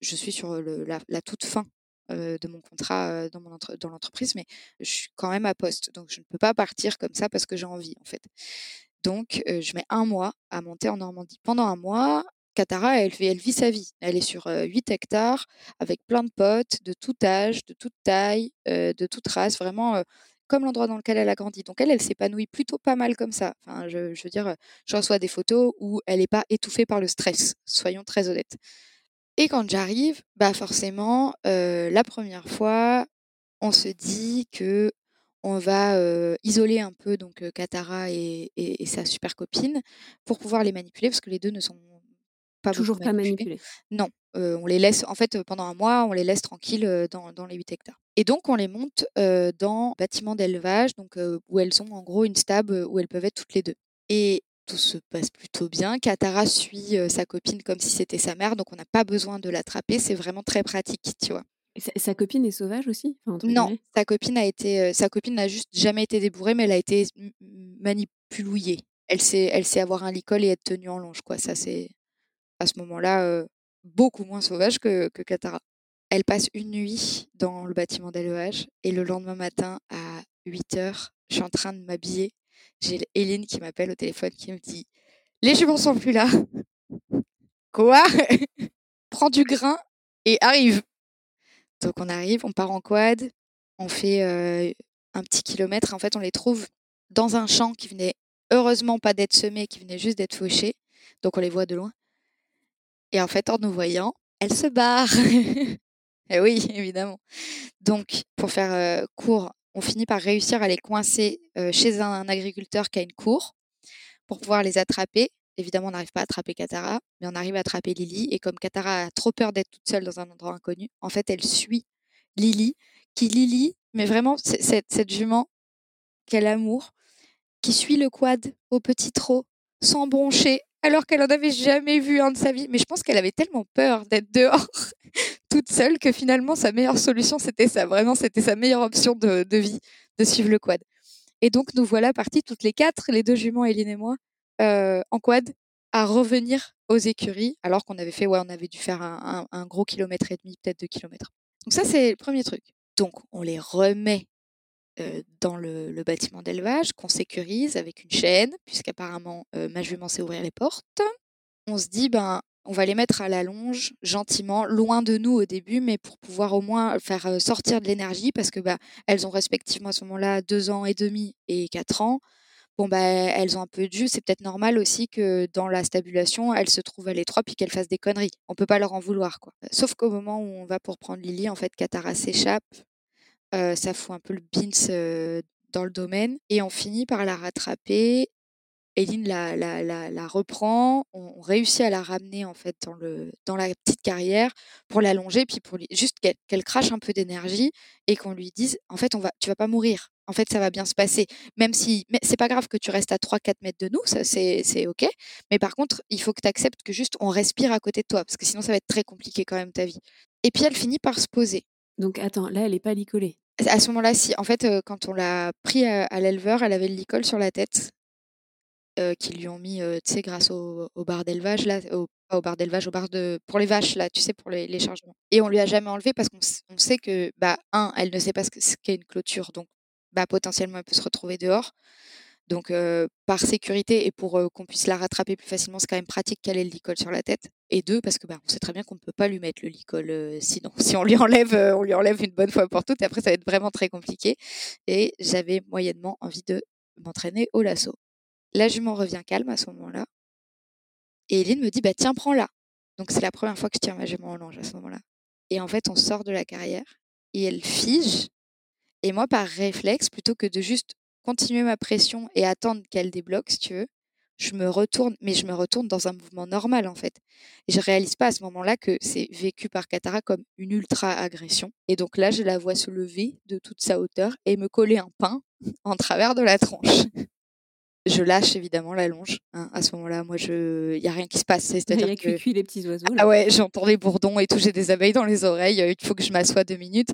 Je suis sur le, la, toute fin de mon contrat dans, mon dans l'entreprise, mais je suis quand même à poste. Donc, je ne peux pas partir comme ça parce que j'ai envie, en fait. Donc, je mets un mois à monter en Normandie. Pendant un mois, Katara, elle, elle vit sa vie. Elle est sur 8 hectares avec plein de potes de tout âge, de toute taille, de toute race. Vraiment, comme l'endroit dans lequel elle a grandi. Donc elle, elle s'épanouit plutôt pas mal comme ça. Enfin, je, veux dire, je reçois des photos où elle n'est pas étouffée par le stress, soyons très honnêtes. Et quand j'arrive, bah forcément, la première fois, on se dit que on va isoler un peu donc Katara et, sa super copine pour pouvoir les manipuler parce que les deux ne sont pas toujours pas manipulés. Non, on les laisse en fait pendant un mois, on les laisse tranquilles dans, dans les 8 hectares. Et donc, on les monte dans bâtiments d'élevage, donc où elles ont en gros une stable où elles peuvent être toutes les deux. Et tout se passe plutôt bien. Katara suit sa copine comme si c'était sa mère, donc on n'a pas besoin de l'attraper. C'est vraiment très pratique, tu vois. sa, copine est sauvage aussi Non, sa copine a été, sa copine n'a juste jamais été débourrée, mais elle a été manipulée. Elle sait, elle sait avoir un licol et être tenue en longe, quoi. Ça, c'est à ce moment-là beaucoup moins sauvage que, que Katara. Elle passe une nuit dans le bâtiment d'élevage et le lendemain matin à 8 heures, je suis en train de m'habiller. J'ai Hélène qui m'appelle au téléphone qui me dit Les juments sont plus là. Quoi? Prends du grain et arrive. Donc on arrive, on part en quad. On fait un petit kilomètre. En fait, on les trouve dans un champ qui venait heureusement pas d'être semé, qui venait juste d'être fauché. Donc on les voit de loin. Et en fait, en nous voyant, elles se barrent. Eh oui, évidemment. Donc, pour faire court, on finit par réussir à les coincer chez un, agriculteur qui a une cour pour pouvoir les attraper. Évidemment, on n'arrive pas à attraper Katara, mais on arrive à attraper Lily. Et comme Katara a trop peur d'être toute seule dans un endroit inconnu, en fait, elle suit Lily, qui Lily, mais vraiment, cette, cette jument, quel amour, qui suit le quad au petit trot, sans broncher, alors qu'elle en avait jamais vu un de sa vie. Mais je pense qu'elle avait tellement peur d'être dehors toute seule que finalement sa meilleure solution c'était ça. Vraiment, c'était sa meilleure option de, vie de suivre le quad. Et donc nous voilà partis toutes les quatre, les deux juments, Eline et moi, euh, en quad, à revenir aux écuries, alors qu'on avait fait, ouais, on avait dû faire un, gros kilomètre et demi, peut-être deux kilomètres. Donc ça c'est le premier truc. Donc on les remet dans le, bâtiment d'élevage qu'on sécurise avec une chaîne, puisqu'apparemment ma jument sait ouvrir les portes. On se dit, ben, on va les mettre à la longe gentiment, loin de nous au début, mais pour pouvoir au moins faire sortir de l'énergie, parce que bah, elles ont respectivement à ce moment-là deux ans et demi et quatre ans. Bon, bah, elles ont un peu de jus. C'est peut-être normal aussi que dans la stabulation, elles se trouvent à l'étroit puis qu'elles fassent des conneries. On peut pas leur en vouloir, quoi. Sauf qu'au moment où on va pour prendre Lily, en fait, Katara s'échappe ça fout un peu le bins dans le domaine et on finit par la rattraper. Eileen la, reprend, on, réussit à la ramener en fait dans, la petite carrière pour l'allonger, puis pour juste qu'elle crache un peu d'énergie et qu'on lui dise en fait on va, tu vas pas mourir, en fait ça va bien se passer, même si c'est pas grave que tu restes à 3-4 mètres de nous, ça c'est, c'est ok, mais par contre il faut que tu acceptes que juste on respire à côté de toi parce que sinon ça va être très compliqué quand même ta vie. Et puis elle finit par se poser. Donc attends, là, elle n'est pas licolée. À ce moment-là, si. En fait, quand on l'a pris à, l'éleveur, elle avait le licol sur la tête, qu'ils lui ont mis, tu sais, grâce au, bar d'élevage, là, au, pas au bar d'élevage, au bar de, pour les vaches, là, tu sais, pour les, chargements. Et on lui a jamais enlevé parce qu'on sait que, bah, un, elle ne sait pas ce qu'est une clôture, donc, bah, potentiellement, elle peut se retrouver dehors. Donc, par sécurité et pour qu'on puisse la rattraper plus facilement, c'est quand même pratique qu'elle ait le licol sur la tête. Et deux, parce que bah, on sait très bien qu'on ne peut pas lui mettre le licol sinon. Si on lui enlève, on lui enlève une bonne fois pour toutes, et après, ça va être vraiment très compliqué. Et j'avais moyennement envie de m'entraîner au lasso. La jument revient calme à ce moment-là. Et Eline me dit, bah tiens, prends-la. Donc, c'est la première fois que je tiens ma jument en longe à ce moment-là. Et en fait, on sort de la carrière et elle fige. Et moi, par réflexe, plutôt que de juste continuer ma pression et attendre qu'elle débloque, si tu veux, je me retourne, mais je me retourne dans un mouvement normal en fait. Et je réalise pas à ce moment-là que c'est vécu par Katara comme une ultra agression. Et donc là, je la vois se lever de toute sa hauteur et me coller un pain en travers de la tronche. je lâche évidemment la longe. Hein, à ce moment-là, moi, je, il y a rien qui se passe. C'est-à-dire que les petits oiseaux. Ah ouais, j'entends les bourdons et tout. J'ai des abeilles dans les oreilles. Il faut que je m'assoie deux minutes.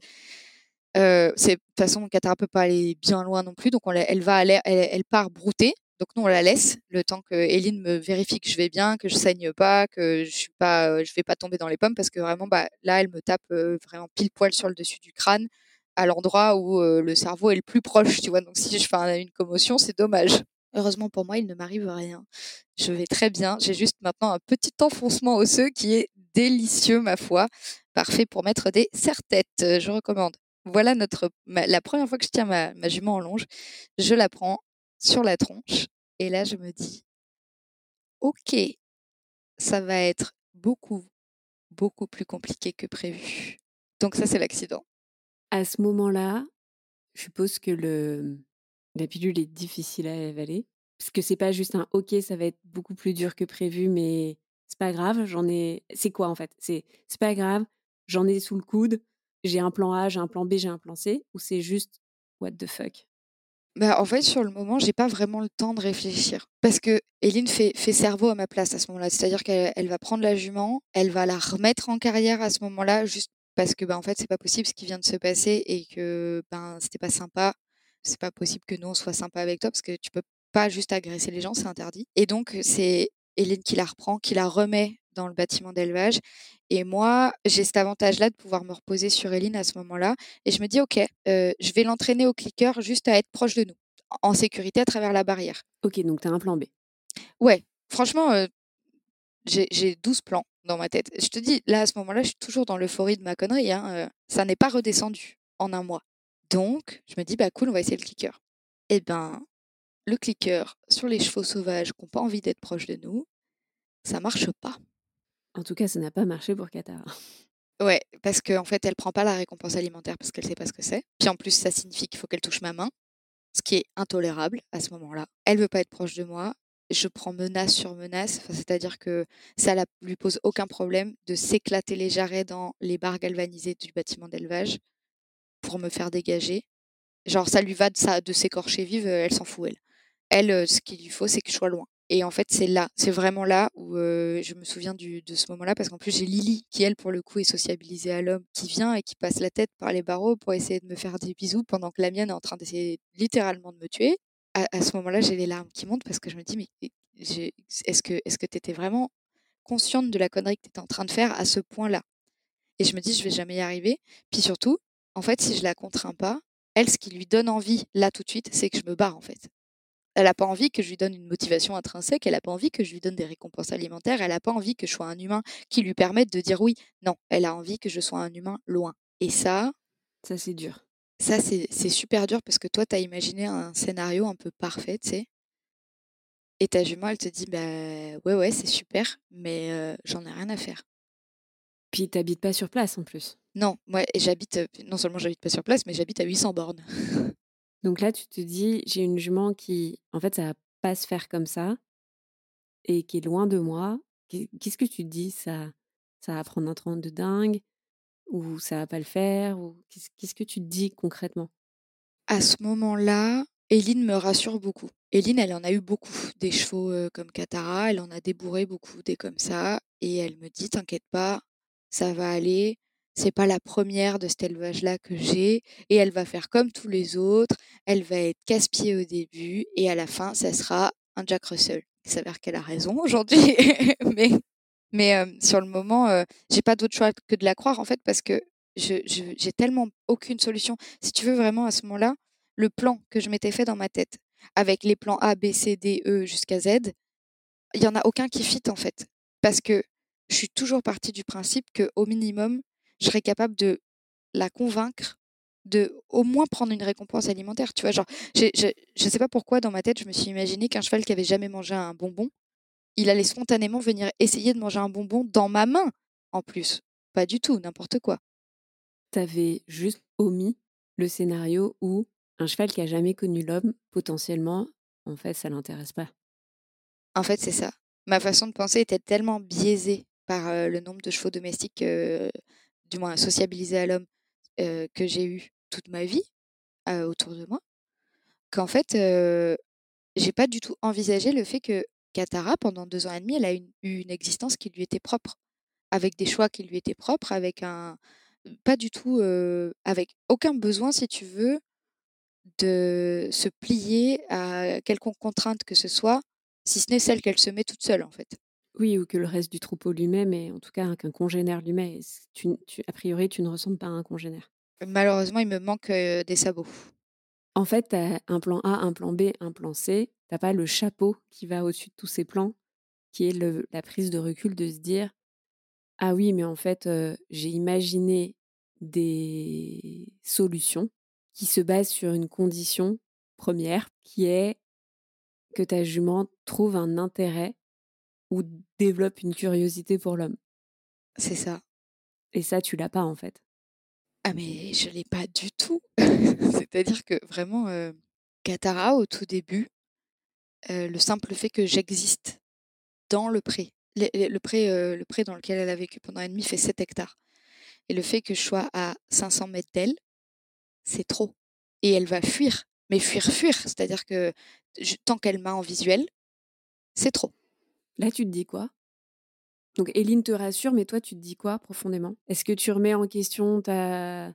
Euh, c'est de toute façon, Katara peut pas aller bien loin non plus, donc elle va aller, elle, part brouter. Donc nous on la laisse le temps que Eline me vérifie que je vais bien, que je saigne pas, que je suis pas, je vais pas tomber dans les pommes parce que vraiment bah là elle me tape euh, vraiment pile poil sur le dessus du crâne à l'endroit où euh, le cerveau est le plus proche, tu vois. Donc si je fais une commotion, c'est dommage. Heureusement pour moi, il ne m'arrive rien. Je vais très bien. J'ai juste maintenant un petit enfoncement osseux qui est délicieux, ma foi. Parfait pour mettre des serre-têtes. Je recommande voilà notre la première fois que je tiens ma, jument en longe, je la prends sur la tronche et là je me dis OK, ça va être beaucoup beaucoup plus compliqué que prévu. Donc ça c'est l'accident. À ce moment-là, je suppose que la pilule est difficile à avaler parce que c'est pas juste un OK, ça va être beaucoup plus dur que prévu mais c'est pas grave, j'en ai c'est quoi en fait? C'est c'est pas grave, j'en ai sous le coude j'ai un plan A, j'ai un plan B, j'ai un plan C, ou c'est juste what the fuck? Bah, en fait, sur le moment, j'ai pas vraiment le temps de réfléchir. Parce que Eline fait, cerveau à ma place à ce moment-là. C'est-à-dire qu'elle va prendre la jument, elle va la remettre en carrière à ce moment-là, juste parce que, bah, en fait, c'est pas possible ce qui vient de se passer et que, ben, c'était pas sympa. C'est pas possible que nous, on soit sympa avec toi parce que tu peux pas juste agresser les gens, c'est interdit. Et donc, c'est Hélène qui la reprend, qui la remet dans le bâtiment d'élevage. Et moi, j'ai cet avantage-là de pouvoir me reposer sur Eline à ce moment-là. Et je me dis, OK, euh, je vais l'entraîner au clicker juste à être proche de nous, en sécurité à travers la barrière. Ok, donc tu as un plan B. Ouais, franchement, euh, j'ai 12 plans dans ma tête. Je te dis, là, à ce moment-là, je suis toujours dans l'euphorie de ma connerie. Hein, euh, ça n'est pas redescendu en un mois. Donc, je me dis, bah cool, on va essayer le clicker. Eh ben, le clicker sur les chevaux sauvages qui n'ont pas envie d'être proches de nous, ça marche pas. En tout cas, ça n'a pas marché pour Katara. Ouais, parce qu'en en fait, elle prend pas la récompense alimentaire parce qu'elle sait pas ce que c'est. Puis en plus, ça signifie qu'il faut qu'elle touche ma main, ce qui est intolérable à ce moment-là. Elle veut pas être proche de moi. Je prends menace sur menace, c'est-à-dire que ça ne lui pose aucun problème de s'éclater les jarrets dans les barres galvanisées du bâtiment d'élevage pour me faire dégager. Genre, ça lui va de, de s'écorcher vive, elle s'en fout, elle. Elle, ce qu'il lui faut, c'est que je sois loin. Et en fait, c'est là, c'est vraiment là où je me souviens de ce moment-là, parce qu'en plus, j'ai Lily, qui elle, pour le coup, est sociabilisée à l'homme, qui vient et qui passe la tête par les barreaux pour essayer de me faire des bisous, pendant que la mienne est en train d'essayer littéralement de me tuer. À, ce moment-là, j'ai les larmes qui montent parce que je me dis, mais est-ce que est-ce que tu étais vraiment consciente de la connerie que tu étais en train de faire à ce point-là? Et je me dis, je vais jamais y arriver. Puis surtout, en fait, si je la contrains pas, elle, ce qui lui donne envie là tout de suite, c'est que je me barre en fait. Elle n'a pas envie que je lui donne une motivation intrinsèque, elle n'a pas envie que je lui donne des récompenses alimentaires, elle n'a pas envie que je sois un humain qui lui permette de dire oui. Non, elle a envie que je sois un humain loin. Et ça... Ça, c'est dur. Ça, c'est super dur parce que toi, tu as imaginé un scénario un peu parfait, tu sais. Et ta jument, elle te dit, bah ouais, ouais, c'est super, mais j'en ai rien à faire. Puis t'habites pas sur place en plus. Non, moi, j'habite, non seulement j'habite pas sur place, mais j'habite à 800 bornes. Donc là, tu te dis, j'ai une jument qui, en fait, ça va pas se faire comme ça et qui est loin de moi. Qu'est-ce que tu te dis? Ça, ça va prendre un temps de dingue ou ça va pas le faire ou qu'est-ce que tu te dis concrètement? À ce moment-là, Eline me rassure beaucoup. Eline, elle en a eu beaucoup des chevaux comme Katara, elle en a débourré beaucoup des comme ça et elle me dit t'inquiète pas, ça va aller c'est pas la première de cet élevage-là que j'ai, et elle va faire comme tous les autres, elle va être casse-pied au début, et à la fin, ça sera un Jack Russell. Il s'avère qu'elle a raison aujourd'hui, mais, mais sur le moment, je j'ai pas d'autre choix que de la croire, en fait, parce que je, j'ai tellement aucune solution. Si tu veux vraiment, à ce moment-là, le plan que je m'étais fait dans ma tête, avec les plans A, B, C, D, E jusqu'à Z, il y en a aucun qui fit, en fait. Parce que je suis toujours partie du principe que au minimum, je serais capable de la convaincre de au moins prendre une récompense alimentaire. Tu vois, genre, je ne sais pas pourquoi dans ma tête, je me suis imaginé qu'un cheval qui avait jamais mangé un bonbon, il allait spontanément venir essayer de manger un bonbon dans ma main, en plus. Pas du tout, n'importe quoi. Tu avais juste omis le scénario où un cheval qui a jamais connu l'homme, potentiellement, en fait, ça l'intéresse pas. En fait, c'est ça. Ma façon de penser était tellement biaisée par le nombre de chevaux domestiques du moins sociabilisé à l'homme, que j'ai eu toute ma vie autour de moi, qu'en fait, j'ai pas du tout envisagé le fait que Katara, pendant deux ans et demi, elle a eu une, existence qui lui était propre, avec des choix qui lui étaient propres, avec un. pas du tout. avec aucun besoin, si tu veux, de se plier à quelconque contrainte que ce soit, si ce n'est celle qu'elle se met toute seule, en fait. Oui, ou que le reste du troupeau lui met, mais en tout cas qu'un congénère lui met. Tu, a priori, tu ne ressembles pas à un congénère? Malheureusement, il me manque des sabots. En fait, tu as un plan A, un plan B, un plan C. Tu pas le chapeau qui va au-dessus de tous ces plans, qui est la prise de recul de se dire Ah oui, mais en fait, j'ai imaginé des solutions qui se basent sur une condition première, qui est que ta jument trouve un intérêt ou développe une curiosité pour l'homme. C'est ça. Et ça, tu l'as pas en fait. Ah mais je l'ai pas du tout. C'est-à-dire que vraiment, euh, Katara, au tout début, euh, le simple fait que j'existe dans le pré, le, pré, euh, le pré dans lequel elle a vécu pendant un demi fait 7 hectares. Et le fait que je sois à 500 mètres d'elle, c'est trop. Et elle va fuir, mais fuir, fuir. C'est-à-dire que tant qu'elle m'a en visuel, c'est trop. Là, tu te dis quoi? Donc, Eline te rassure, mais toi, tu te dis quoi profondément? Est-ce que tu remets en question ta...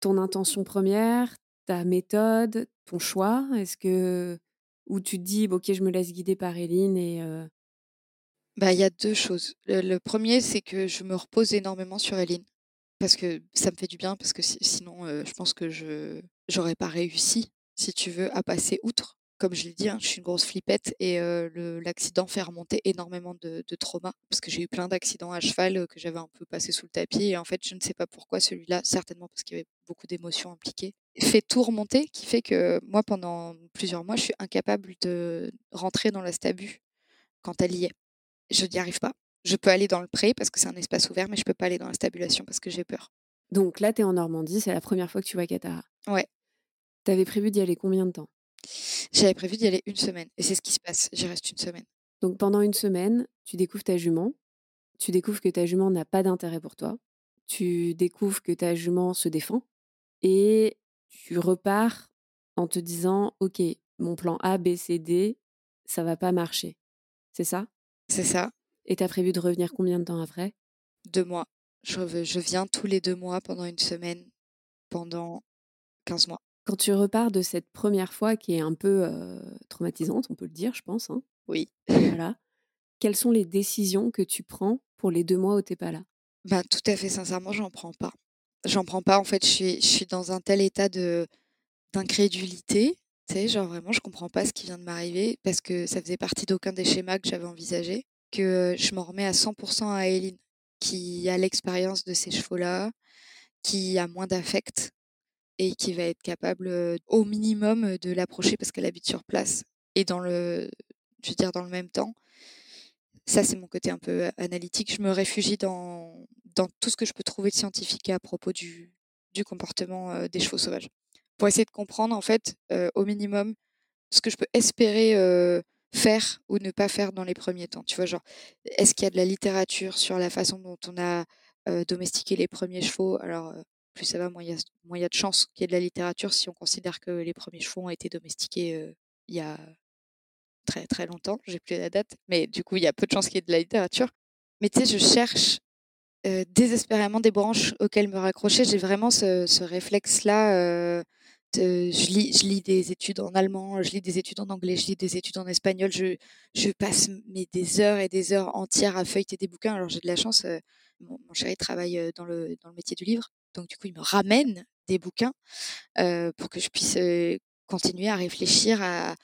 ton intention première, ta méthode, ton choix? Est-ce que. Ou tu te dis, ok, je me laisse guider par Eline et. Bah, il y a deux choses. Le, premier, c'est que je me repose énormément sur Eline. Parce que ça me fait du bien, parce que sinon, je pense que je n'aurais pas réussi, si tu veux, à passer outre comme je l'ai dit, hein, je suis une grosse flippette et l'accident fait remonter énormément de, de trauma parce que j'ai eu plein d'accidents à cheval que j'avais un peu passé sous le tapis et en fait je ne sais pas pourquoi celui-là, certainement parce qu'il y avait beaucoup d'émotions impliquées. fait tout remonter, qui fait que moi, pendant plusieurs mois, je suis incapable de rentrer dans la stabu quand elle y est. Je n'y arrive pas. Je peux aller dans le pré parce que c'est un espace ouvert, mais je peux pas aller dans la stabulation parce que j'ai peur. Donc là, tu es en Normandie, c'est la première fois que tu vois Katara? Ouais. Tu avais prévu d'y aller combien de temps? J'avais prévu d'y aller une semaine. Et c'est ce qui se passe. J'y reste une semaine. Donc pendant une semaine, tu découvres ta jument. Tu découvres que ta jument n'a pas d'intérêt pour toi. Tu découvres que ta jument se défend. Et tu repars en te disant, OK, mon plan A, B, C, D, ça va pas marcher. C'est ça? C'est ça. Et tu as prévu de revenir combien de temps après? Deux mois. Je, je viens tous les deux mois pendant une semaine, pendant 15 mois. Quand tu repars de cette première fois qui est un peu euh, traumatisante, on peut le dire, je pense. Hein, Oui. voilà. Quelles sont les décisions que tu prends pour les deux mois où t'es pas là? Ben, tout à fait sincèrement, j'en prends pas. J'en prends pas. En fait, je suis, je suis dans un tel état de d'incrédulité. Tu sais, genre vraiment, je comprends pas ce qui vient de m'arriver parce que ça faisait partie d'aucun des schémas que j'avais envisagés. Que je m'en remets à 100% à Eileen, qui a l'expérience de ces chevaux-là, qui a moins d'affect et qui va être capable au minimum de l'approcher parce qu'elle habite sur place et dans le, je veux dire, dans le même temps. Ça, c'est mon côté un peu analytique. Je me réfugie dans, dans tout ce que je peux trouver de scientifique à propos du, du comportement des chevaux sauvages. Pour essayer de comprendre, en fait, au minimum, ce que je peux espérer faire ou ne pas faire dans les premiers temps. Tu vois, genre, est-ce qu'il y a de la littérature sur la façon dont on a domestiqué les premiers chevaux? Alors, plus ça va, moins il y a, de chances qu'il y ait de la littérature si on considère que les premiers chevaux ont été domestiqués il y a très très longtemps. J'ai plus la date, mais du coup, il y a peu de chances qu'il y ait de la littérature. Mais tu sais, je cherche désespérément des branches auxquelles me raccrocher. J'ai vraiment ce, réflexe-là. je, lis, je lis des études en allemand, je lis des études en anglais, je lis des études en espagnol. Je, passe des heures et des heures entières à feuilleter des bouquins. Alors j'ai de la chance, mon, mon chéri travaille dans le, dans le métier du livre. Donc du coup, il me ramène des bouquins pour que je puisse continuer à réfléchir, à,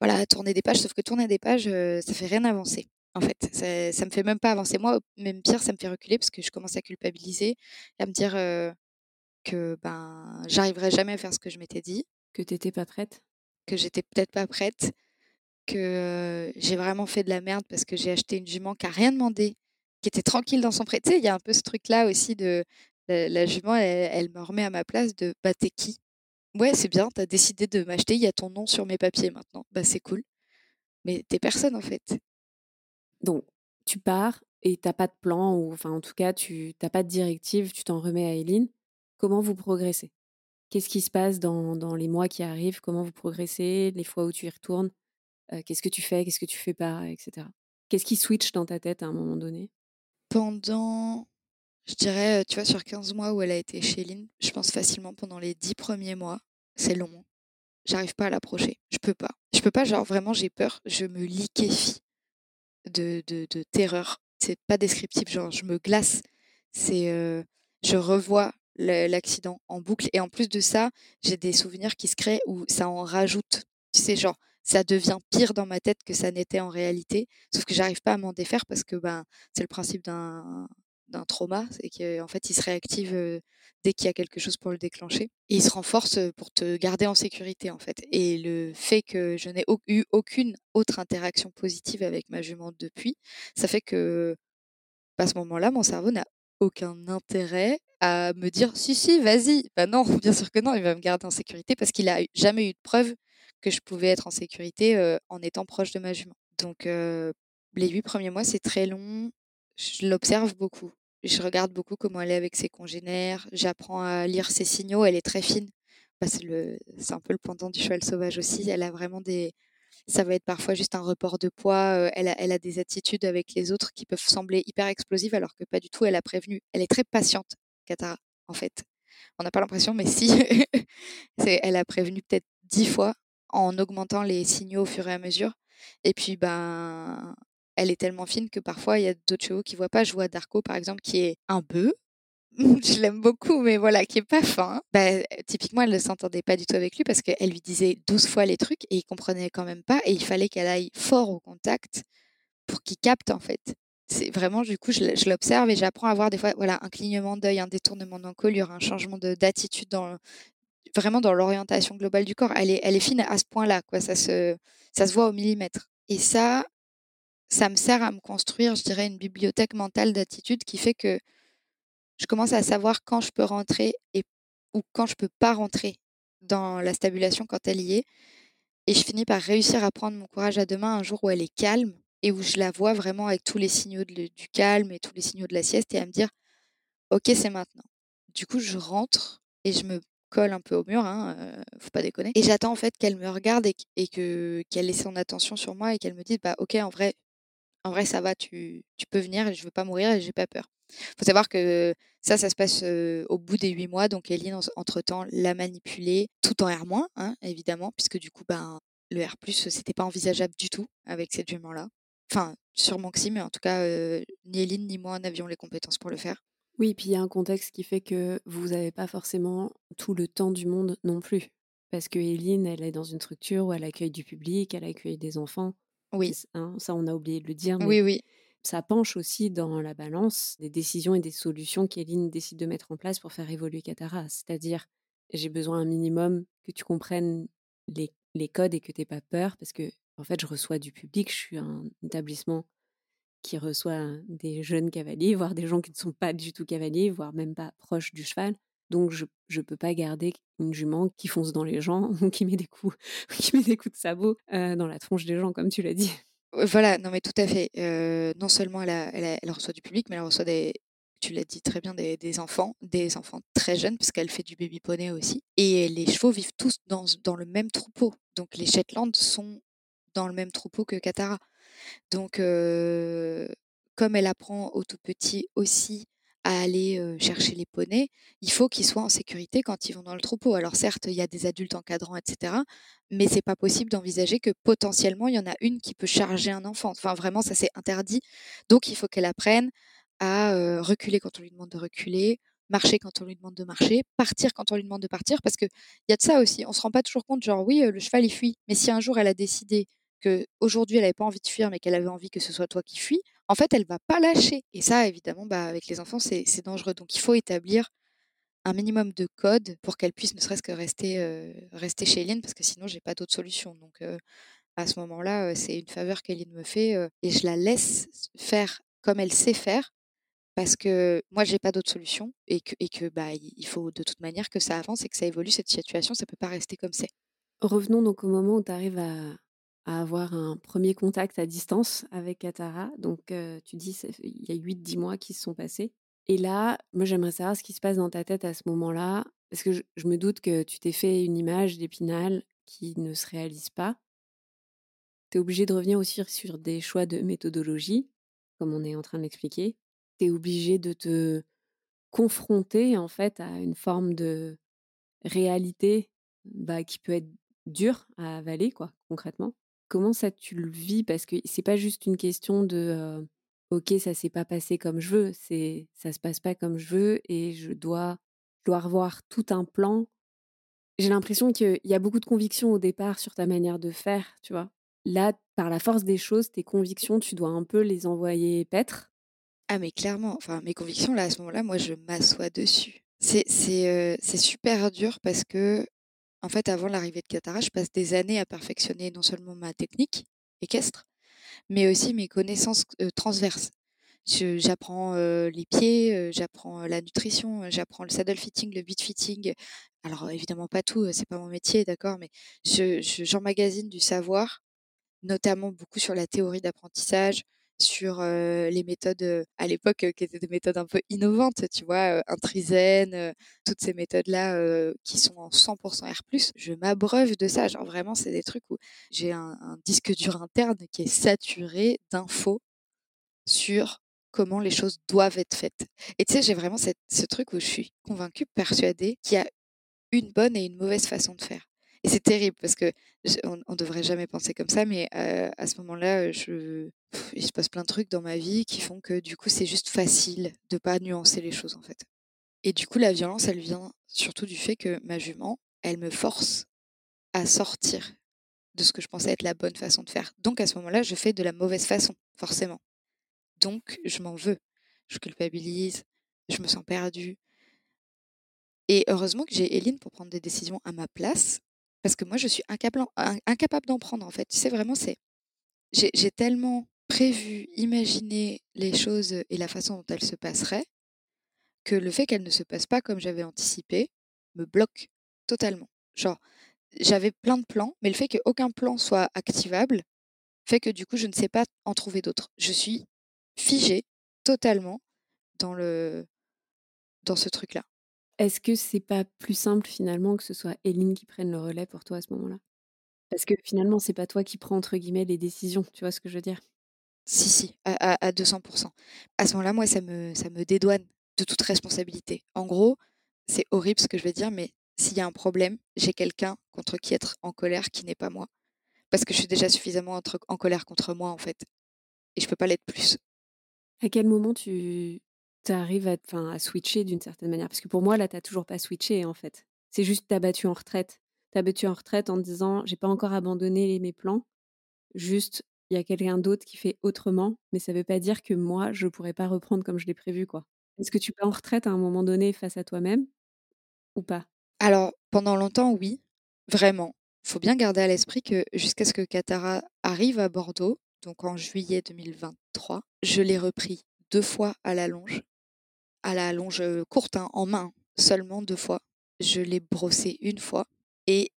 voilà, à tourner des pages. Sauf que tourner des pages, ça fait rien avancer. En fait, ça, ça me fait même pas avancer. Moi, même pire, ça me fait reculer parce que je commence à culpabiliser, et à me dire euh, que ben j'arriverai jamais à faire ce que je m'étais dit, Que t'étais pas prête? Que j'étais peut-être pas prête, que euh, j'ai vraiment fait de la merde parce que j'ai acheté une jument qui a rien demandé, qui était tranquille dans son pré. Tu sais, il y a un peu ce truc-là aussi de la, la jument, elle, me remet à ma place de bah t'es qui? Ouais, c'est bien, t'as décidé de m'acheter, il y a ton nom sur mes papiers maintenant. Bah c'est cool. Mais t'es personne en fait. Donc, tu pars et t'as pas de plan, ou enfin, en tout cas, tu t'as pas de directive, tu t'en remets à Eileen. Comment vous progressez? Qu'est-ce qui se passe dans, dans les mois qui arrivent? Comment vous progressez? Les fois où tu y retournes? Euh, Qu'est-ce que tu fais? Qu'est-ce que tu fais pas? Etc. Qu'est-ce qui switch dans ta tête à un moment donné? Pendant, je dirais, euh, tu vois, sur 15 mois où elle a été chez Lynn, je pense facilement pendant les 10 premiers mois, c'est long. hein. J'arrive pas à l'approcher. Je peux pas. Je peux pas, genre vraiment, j'ai peur. Je me liquéfie de, de, de terreur. C'est pas descriptif, genre je me glace. C'est, euh, je revois l'accident en boucle. Et en plus de ça, j'ai des souvenirs qui se créent où ça en rajoute. Tu sais, genre, ça devient pire dans ma tête que ça n'était en réalité. Sauf que j'arrive pas à m'en défaire parce que ben, c'est le principe d'un d'un trauma, c'est qu'en fait, il se réactive dès qu'il y a quelque chose pour le déclencher. Et il se renforce pour te garder en sécurité, en fait. Et le fait que je n'ai eu aucune autre interaction positive avec ma jument depuis, ça fait que à ce moment-là, mon cerveau n'a aucun intérêt à me dire si, si, vas-y. Bah non, bien sûr que non, il va me garder en sécurité parce qu'il a eu- jamais eu de preuve que je pouvais être en sécurité en étant proche de ma jument. Donc, les huit premiers mois, c'est très long. Je l'observe beaucoup. Je regarde beaucoup comment elle est avec ses congénères. J'apprends à lire ses signaux. Elle est très fine. Bah, c'est un peu le pendant du cheval sauvage aussi. Elle a vraiment des, ça va être parfois juste un report de poids. elle, a, des attitudes avec les autres qui peuvent sembler hyper explosives alors que pas du tout. Elle a prévenu. Elle est très patiente, Katara, en fait. On n'a pas l'impression, mais si. Elle a prévenu peut-être dix fois en augmentant les signaux au fur et à mesure. Et puis, ben, elle est tellement fine que parfois, il y a d'autres chevaux qui voient pas. Je vois Darko, par exemple, qui est un bœuf. Je l'aime beaucoup, mais voilà, qui est pas fin. Bah, typiquement, elle ne s'entendait pas du tout avec lui parce qu'elle lui disait 12 fois les trucs et il comprenait quand même pas. Et il fallait qu'elle aille fort au contact pour qu'il capte, en fait. C'est vraiment, du coup, je, l'observe et j'apprends à voir des fois, voilà, un clignement d'œil, un détournement d'encolure, un changement de- d'attitude dans, vraiment dans l'orientation globale du corps. Elle est, elle est fine à ce point-là, quoi. Ça se, ça se voit au millimètre. Et ça, ça me sert à me construire, je dirais, une bibliothèque mentale d'attitude qui fait que je commence à savoir quand je peux rentrer et ou quand je peux pas rentrer dans la stabulation quand elle y est. Et je finis par réussir à prendre mon courage à deux mains un jour où elle est calme et où je la vois vraiment avec tous les signaux du calme et tous les signaux de la sieste et à me dire ok c'est maintenant. Du coup je rentre et je me un peu au mur, hein, faut pas déconner. Et j'attends en fait qu'elle me regarde et, que qu'elle ait son attention sur moi et qu'elle me dise bah ok en vrai en vrai ça va tu, tu peux venir je veux pas mourir et j'ai pas peur. Faut savoir que ça, ça se passe au bout des huit mois. Donc, Eline, entre-temps, l'a manipulé tout en R-, hein, évidemment, puisque du coup, ben, le R+, c'était pas envisageable du tout avec cette jument-là. Enfin, sûrement que si, mais en tout cas, ni Eline ni moi n'avions les compétences pour le faire. Oui, puis il y a un contexte qui fait que vous n'avez pas forcément tout le temps du monde non plus. Parce que Eline, elle est dans une structure où elle accueille du public, elle accueille des enfants. Oui. Hein, ça, on a oublié de le dire. Oui, oui ça penche aussi dans la balance des décisions et des solutions qu'Eline décide de mettre en place pour faire évoluer Katara. C'est-à-dire, j'ai besoin un minimum que tu comprennes les, les codes et que tu n'aies pas peur, parce que, en fait, je reçois du public, je suis un établissement qui reçoit des jeunes cavaliers, voire des gens qui ne sont pas du tout cavaliers, voire même pas proches du cheval. Donc, je ne peux pas garder une jument qui fonce dans les gens ou qui met des coups, qui met des coups de sabot dans la tronche des gens, comme tu l'as dit. Voilà, non mais tout à fait. non seulement elle, reçoit du public, mais elle reçoit des, tu l'as dit très bien, des, enfants, des enfants très jeunes, puisqu'elle fait du baby poney aussi. Et les chevaux vivent tous dans le même troupeau. Donc les Shetland sont dans le même troupeau que Katara. Donc, comme elle apprend au tout petit aussi à aller chercher les poneys, il faut qu'ils soient en sécurité quand ils vont dans le troupeau. Alors certes, il y a des adultes encadrants, etc., mais c'est pas possible d'envisager que potentiellement il y en a une qui peut charger un enfant. Enfin, vraiment, ça c'est interdit. Donc, il faut qu'elle apprenne à reculer quand on lui demande de reculer, marcher quand on lui demande de marcher, partir quand on lui demande de partir, parce que il y a de ça aussi. On se rend pas toujours compte, genre oui, le cheval il fuit, mais si un jour elle a décidé aujourd'hui elle n'avait pas envie de fuir, mais qu'elle avait envie que ce soit toi qui fuis, en fait, elle va pas lâcher. Et ça, évidemment, bah, avec les enfants, c'est dangereux. Donc, il faut établir un minimum de code pour qu'elle puisse ne serait-ce que rester, rester chez Eline, parce que sinon, j'ai pas d'autre solution. Donc, à ce moment-là, c'est une faveur qu'Eline me fait et je la laisse faire comme elle sait faire, parce que moi, j'ai pas d'autre solution et que, et que bah, il faut de toute manière que ça avance et que ça évolue cette situation. Ça peut pas rester comme c'est. Revenons donc au moment où tu arrives à, à avoir un premier contact à distance avec Katara. Donc, tu dis, il y a 8-10 mois qui se sont passés. Et là, moi, j'aimerais savoir ce qui se passe dans ta tête à ce moment-là, parce que je, me doute que tu t'es fait une image d'Épinal qui ne se réalise pas. Tu es obligé de revenir aussi sur des choix de méthodologie, comme on est en train de l'expliquer. Tu es obligé de te confronter, en fait, à une forme de réalité bah, qui peut être dure à avaler, quoi, concrètement. Comment ça tu le vis? Parce que c'est pas juste une question de ok ça s'est pas passé comme je veux, c'est ça se passe pas comme je veux et je dois dois revoir tout un plan. J'ai l'impression qu'il y a beaucoup de convictions au départ sur ta manière de faire, tu vois? Là, par la force des choses, tes convictions, tu dois un peu les envoyer paître. Ah mais clairement, enfin mes convictions là à ce moment-là, moi je m'assois dessus. C'est c'est super dur parce que en fait, avant l'arrivée de Katara, je passe des années à perfectionner non seulement ma technique équestre, mais aussi mes connaissances transverses. J'apprends les pieds, j'apprends la nutrition, j'apprends le saddle fitting, le beat fitting. Alors évidemment pas tout, c'est pas mon métier, d'accord, mais j'emmagasine du savoir, notamment beaucoup sur la théorie d'apprentissage, sur les méthodes à l'époque qui étaient des méthodes un peu innovantes, tu vois, Intrizen, toutes ces méthodes-là qui sont en 100% R+. Je m'abreuve de ça, genre vraiment c'est des trucs où j'ai un, disque dur interne qui est saturé d'infos sur comment les choses doivent être faites. Et tu sais, j'ai vraiment ce truc où je suis convaincue, persuadée qu'il y a une bonne et une mauvaise façon de faire. Et c'est terrible parce que on, ne devrait jamais penser comme ça, mais à ce moment-là, je, il se passe plein de trucs dans ma vie qui font que du coup, c'est juste facile de pas nuancer les choses en fait. Et du coup, la violence, elle vient surtout du fait que ma jument, elle me force à sortir de ce que je pensais être la bonne façon de faire. Donc à ce moment-là, je fais de la mauvaise façon, forcément. Donc je m'en veux. Je culpabilise, je me sens perdue. Et heureusement que j'ai Eline pour prendre des décisions à ma place, parce que moi, je suis incapable, d'en prendre, en fait. Tu sais, vraiment, c'est. J'ai tellement prévu, imaginé les choses et la façon dont elles se passeraient, que le fait qu'elles ne se passent pas comme j'avais anticipé me bloque totalement. Genre, j'avais plein de plans, mais le fait qu'aucun plan soit activable fait que du coup, je ne sais pas en trouver d'autres. Je suis figée totalement dans le dans ce truc-là. Est-ce que c'est pas plus simple finalement que ce soit Eline qui prenne le relais pour toi à ce moment-là? Parce que finalement, c'est pas toi qui prends entre guillemets les décisions, tu vois ce que je veux dire? Si, si, à, à, 200%. À ce moment-là, moi, ça me, ça me dédouane de toute responsabilité. En gros, c'est horrible ce que je vais dire, mais s'il y a un problème, j'ai quelqu'un contre qui être en colère qui n'est pas moi. Parce que je suis déjà suffisamment en colère contre moi, en fait. Et je peux pas l'être plus. À quel moment tu arrives à, à switcher d'une certaine manière Parce que pour moi, là, tu n'as toujours pas switché, en fait. C'est juste tu as battu en retraite. Tu as battu en retraite en te disant, j'ai pas encore abandonné mes plans. Juste, il y a quelqu'un d'autre qui fait autrement, mais ça veut pas dire que moi, je pourrais pas reprendre comme je l'ai prévu, quoi. Est-ce que tu peux en retraite à un moment donné face à toi-même ou pas? Alors, pendant longtemps, oui, vraiment. Faut bien garder à l'esprit que jusqu'à ce que Katara arrive à Bordeaux, donc en juillet 2023, je l'ai repris deux fois à la longe, à la longe courte, hein, en main, seulement deux fois. Je l'ai brossé une fois et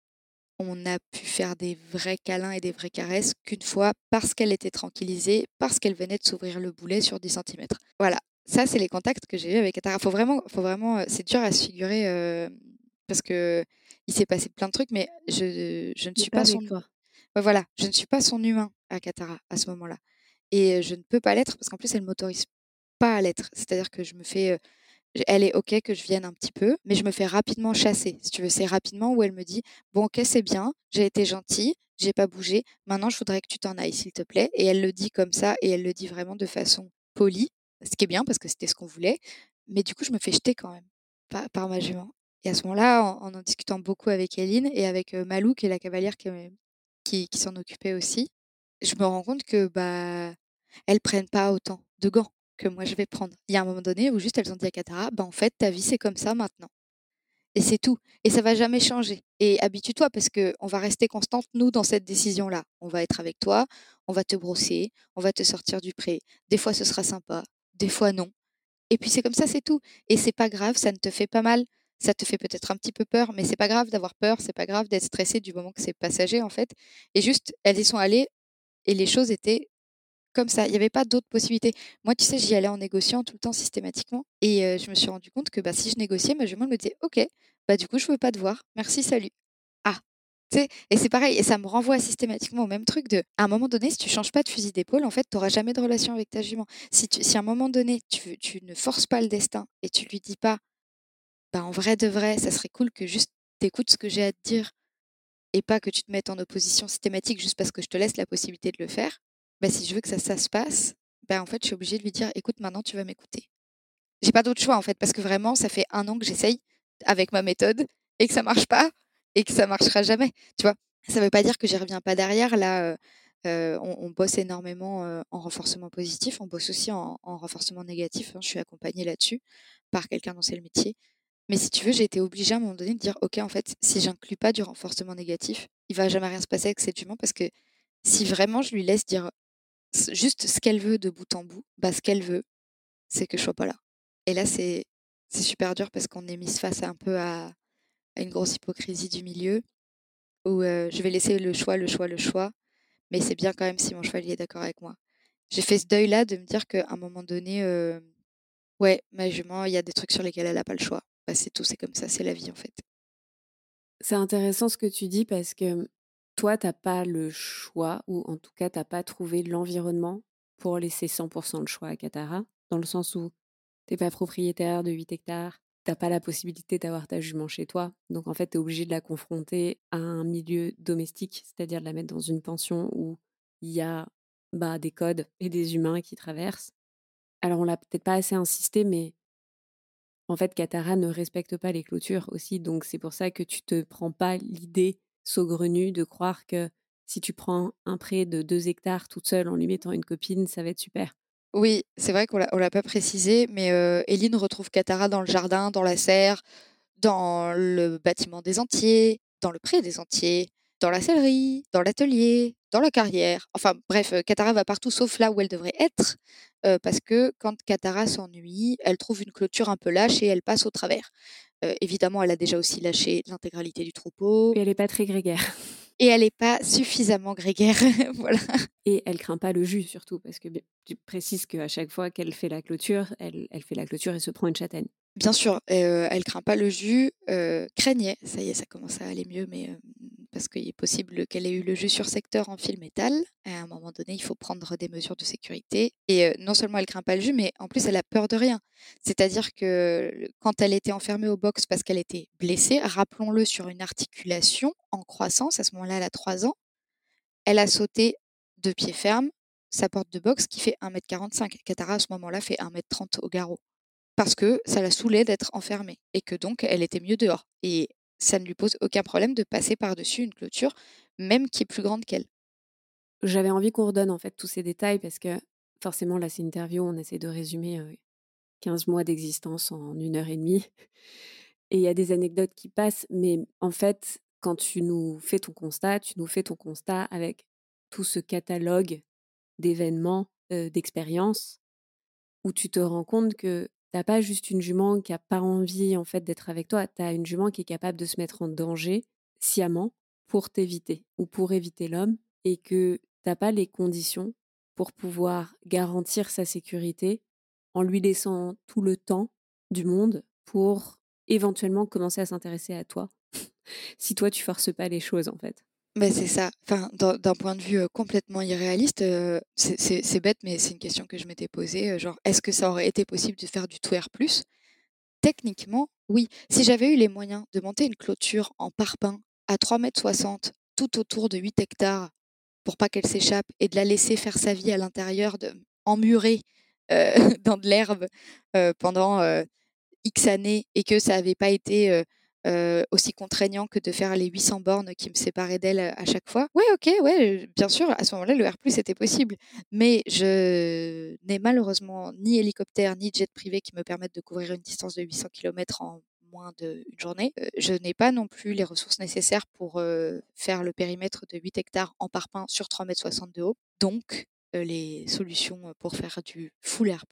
on a pu faire des vrais câlins et des vraies caresses qu'une fois parce qu'elle était tranquillisée, parce qu'elle venait de s'ouvrir le boulet sur 10 cm. Voilà, ça, c'est les contacts que j'ai eu avec Katara. Faut vraiment, faut vraiment, c'est dur à se figurer parce que il s'est passé plein de trucs, mais je, je ne suis pas, son. voilà, je ne suis pas son humain à Katara à ce moment-là, et je ne peux pas l'être parce qu'en plus elle m'autorise pas à l'être. C'est-à-dire que je me fais, elle est ok que je vienne un petit peu, mais je me fais rapidement chasser. Si tu veux, c'est rapidement où elle me dit bon ok c'est bien, j'ai été gentille, j'ai pas bougé, maintenant je voudrais que tu t'en ailles s'il te plaît. Et elle le dit comme ça et elle le dit vraiment de façon polie ce qui est bien parce que c'était ce qu'on voulait. Mais du coup, je me fais jeter quand même par, par ma jument. Et à ce moment-là, en, en, discutant beaucoup avec Eline et avec Malou, qui est la cavalière qui, qui, s'en occupait aussi, je me rends compte que bah elles prennent pas autant de gants que moi je vais prendre. Il y a un moment donné où juste elles ont dit à Katara, bah en fait ta vie c'est comme ça maintenant. Et c'est tout. Et ça va jamais changer. Et habitue-toi parce que on va rester constante, nous, dans cette décision-là. On va être avec toi, on va te brosser, on va te sortir du pré. Des fois, ce sera sympa des fois non. Et puis c'est comme ça, c'est tout. Et c'est pas grave, ça ne te fait pas mal. Ça te fait peut-être un petit peu peur, mais c'est pas grave d'avoir peur, c'est pas grave d'être stressé du moment que c'est passager en fait. Et juste, elles y sont allées et les choses étaient comme ça. Il n'y avait pas d'autres possibilités. Moi, tu sais, j'y allais en négociant tout le temps systématiquement. Et je me suis rendu compte que bah, si je négociais, ma jument me disait Ok, bah du coup, je veux pas te voir. Merci, salut et c'est pareil, et ça me renvoie systématiquement au même truc de, à un moment donné, si tu changes pas de fusil d'épaule, en fait, tu n'auras jamais de relation avec ta jument. Si, si à un moment donné, tu, tu ne forces pas le destin et tu lui dis pas, bah, en vrai de vrai, ça serait cool que juste t'écoutes ce que j'ai à te dire et pas que tu te mettes en opposition systématique juste parce que je te laisse la possibilité de le faire, bah, si je veux que ça, ça se passe, bah, en fait, je suis obligée de lui dire, écoute, maintenant, tu vas m'écouter. J'ai pas d'autre choix, en fait, parce que vraiment, ça fait un an que j'essaye avec ma méthode et que ça marche pas et que ça marchera jamais. Tu vois, ça veut pas dire que j'y reviens pas derrière. Là, on, bosse énormément en renforcement positif, on bosse aussi en, renforcement négatif. Hein. Je suis accompagnée là-dessus par quelqu'un dont c'est le métier. Mais si tu veux, j'ai été obligée à un moment donné de dire, ok, en fait, si j'inclus pas du renforcement négatif, il va jamais rien se passer avec cette jument parce que si vraiment je lui laisse dire juste ce qu'elle veut de bout en bout, bah ce qu'elle veut, c'est que je sois pas là. Et là, c'est super dur parce qu'on est mis face un peu à, une grosse hypocrisie du milieu où je vais laisser le choix, le choix, le choix, mais c'est bien quand même si mon cheval est d'accord avec moi. J'ai fait ce deuil-là de me dire qu'à un moment donné, ouais, ma jument, il y a des trucs sur lesquels elle n'a pas le choix. Bah, c'est tout, c'est comme ça, c'est la vie en fait. C'est intéressant ce que tu dis parce que toi, tu n'as pas le choix, ou en tout cas, tu n'as pas trouvé l'environnement pour laisser 100% de choix à Katara, dans le sens où tu n'es pas propriétaire de 8 hectares, t'as pas la possibilité d'avoir ta jument chez toi. Donc en fait, tu es obligé de la confronter à un milieu domestique, c'est-à-dire de la mettre dans une pension où il y a bah, des codes et des humains qui traversent. Alors on l'a peut-être pas assez insisté, mais en fait, Katara ne respecte pas les clôtures aussi. Donc c'est pour ça que tu te prends pas l'idée saugrenue de croire que si tu prends un prêt de deux hectares toute seule en lui mettant une copine, ça va être super. Oui, c'est vrai qu'on l'a l'a pas précisé, mais Eline retrouve Katara dans le jardin, dans la serre, dans le bâtiment des Entiers, dans le pré des Entiers, dans la sellerie, dans l'atelier, dans la carrière. Enfin bref, Katara va partout sauf là où elle devrait être, parce que quand Katara s'ennuie, elle trouve une clôture un peu lâche et elle passe au travers. Évidemment, elle a déjà aussi lâché l'intégralité du troupeau. Et elle n'est pas très grégaire. Et elle n'est pas suffisamment grégaire, voilà. Et elle craint pas le jus surtout, parce que tu précises qu'à chaque fois qu'elle fait la clôture, elle, elle fait la clôture et se prend une châtaigne. Bien sûr, elle elle craint pas le jus, craignait, ça y est, ça commence à aller mieux, mais parce qu'il est possible qu'elle ait eu le jus sur secteur en fil métal. À un moment donné, il faut prendre des mesures de sécurité. Et non seulement elle craint pas le jus, mais en plus elle a peur de rien. C'est-à-dire que quand elle était enfermée au box parce qu'elle était blessée, rappelons-le sur une articulation en croissance, à ce moment-là, elle a 3 ans, elle a sauté de pied ferme sa porte de box qui fait 1m45. Katara, à ce moment-là, fait 1m30 au garrot parce que ça la saoulait d'être enfermée et que donc elle était mieux dehors. Et ça ne lui pose aucun problème de passer par-dessus une clôture, même qui est plus grande qu'elle. J'avais envie qu'on redonne en fait tous ces détails parce que forcément là c'est une interview, on essaie de résumer 15 mois d'existence en une heure et demie. Et il y a des anecdotes qui passent, mais en fait, quand tu nous fais ton constat, tu nous fais ton constat avec tout ce catalogue d'événements, d'expériences, où tu te rends compte que T'as pas juste une jument qui a pas envie en fait d'être avec toi, tu as une jument qui est capable de se mettre en danger sciemment pour t'éviter ou pour éviter l'homme et que t'as pas les conditions pour pouvoir garantir sa sécurité en lui laissant tout le temps du monde pour éventuellement commencer à s'intéresser à toi si toi tu forces pas les choses en fait. Mais c'est ça. Enfin, d'un point de vue complètement irréaliste, c'est bête, mais c'est une question que je m'étais posée. genre, est-ce que ça aurait été possible de faire du tout air plus? Techniquement, oui. Si j'avais eu les moyens de monter une clôture en parpaing à 3,60 m tout autour de 8 hectares pour pas qu'elle s'échappe et de la laisser faire sa vie à l'intérieur, emmurée dans de l'herbe pendant X années et que ça n'avait pas été aussi contraignant que de faire les 800 bornes qui me séparaient d'elle à chaque fois. Ouais, ok, ouais, bien sûr, à ce moment-là, le R+, était possible. Mais je n'ai malheureusement ni hélicoptère, ni jet privé qui me permettent de couvrir une distance de 800 km en moins d'une journée. je n'ai pas non plus les ressources nécessaires pour faire le périmètre de 8 hectares en parpaing sur 3,60 m de haut. Donc, les solutions pour faire du full R+,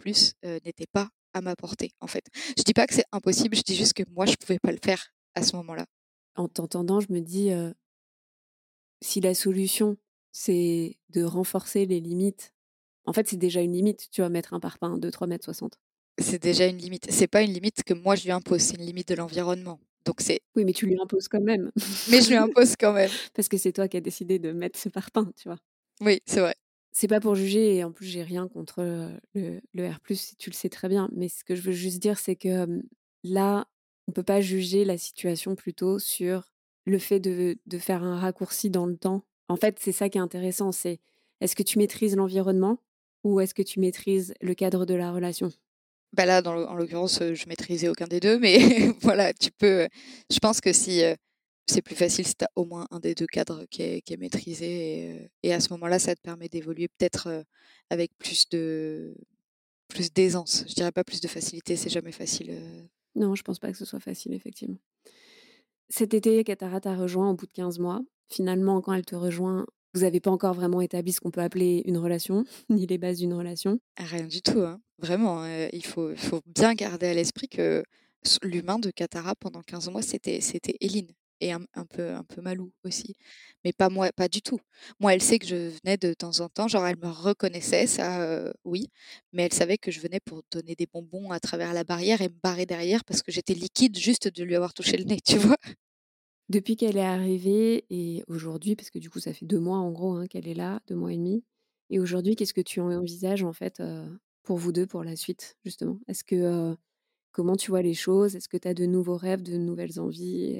n'étaient pas à ma portée, en fait. Je dis pas que c'est impossible, je dis juste que moi, je pouvais pas le faire à ce moment-là. En t'entendant, je me dis, si la solution, c'est de renforcer les limites, en fait, c'est déjà une limite, tu vas mettre un parpaing de 3 mètres 60. C'est déjà une limite. C'est pas une limite que moi je lui impose, c'est une limite de l'environnement. Donc c'est. Oui, mais tu lui imposes quand même. mais je lui impose quand même. Parce que c'est toi qui as décidé de mettre ce parpaing, tu vois. Oui, c'est vrai. C'est pas pour juger, et en plus j'ai rien contre le, le R+, tu le sais très bien. Mais ce que je veux juste dire, c'est que là, on peut pas juger la situation plutôt sur le fait de, de faire un raccourci dans le temps. En fait, c'est ça qui est intéressant, c'est est-ce que tu maîtrises l'environnement ou est-ce que tu maîtrises le cadre de la relation? Bah là, en l'occurrence, je maîtrisais aucun des deux, mais voilà, tu peux. Je pense que si c'est plus facile si tu as au moins un des deux cadres qui est, maîtrisé, et, à ce moment-là, ça te permet d'évoluer peut-être avec plus de plus d'aisance. Je dirais pas plus de facilité, c'est jamais facile non, je pense pas que ce soit facile, effectivement. Cet été, Katara t'a rejoint au bout de 15 mois. Finalement, quand elle te rejoint, vous n'avez pas encore vraiment établi ce qu'on peut appeler une relation, ni les bases d'une relation. Rien du tout, hein. vraiment. il faut, faut bien garder à l'esprit que l'humain de Katara pendant 15 mois, c'était Eline et un, peu un peu Malou aussi mais pas moi pas du tout. Moi elle sait que je venais de temps en temps genre elle me reconnaissait ça oui mais elle savait que je venais pour donner des bonbons à travers la barrière et me barrer derrière parce que j'étais liquide juste de lui avoir touché le nez tu vois? Depuis qu'elle est arrivée et aujourd'hui parce que du coup ça fait deux mois en gros hein, qu'elle est là deux mois et demi et aujourd'hui qu'est-ce que tu envisages en fait pour vous deux pour la suite justement? Est-ce que Comment tu vois les choses? Est-ce que tu as de nouveaux rêves, de nouvelles envies?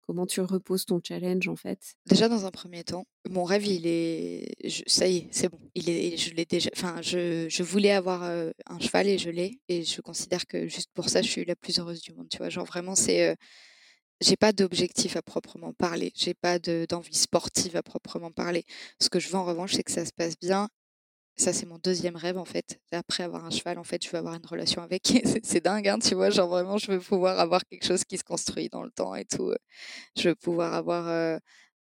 Comment tu reposes ton challenge en fait? Déjà dans un premier temps, mon rêve il est, ça y est, c'est bon. Il est, je l'ai déjà. Enfin, je, je, voulais avoir un cheval et je l'ai. Et je considère que juste pour ça, je suis la plus heureuse du monde. Tu vois, genre vraiment c'est. j'ai pas d'objectif à proprement parler. J'ai pas d'envie sportive à proprement parler. Ce que je veux en revanche, c'est que ça se passe bien Ça, c'est mon deuxième rêve, en fait. Après avoir un cheval, en fait, je veux avoir une relation avec. c'est dingue, hein, tu vois. Genre, vraiment, je veux pouvoir avoir quelque chose qui se construit dans le temps et tout. Je veux pouvoir avoir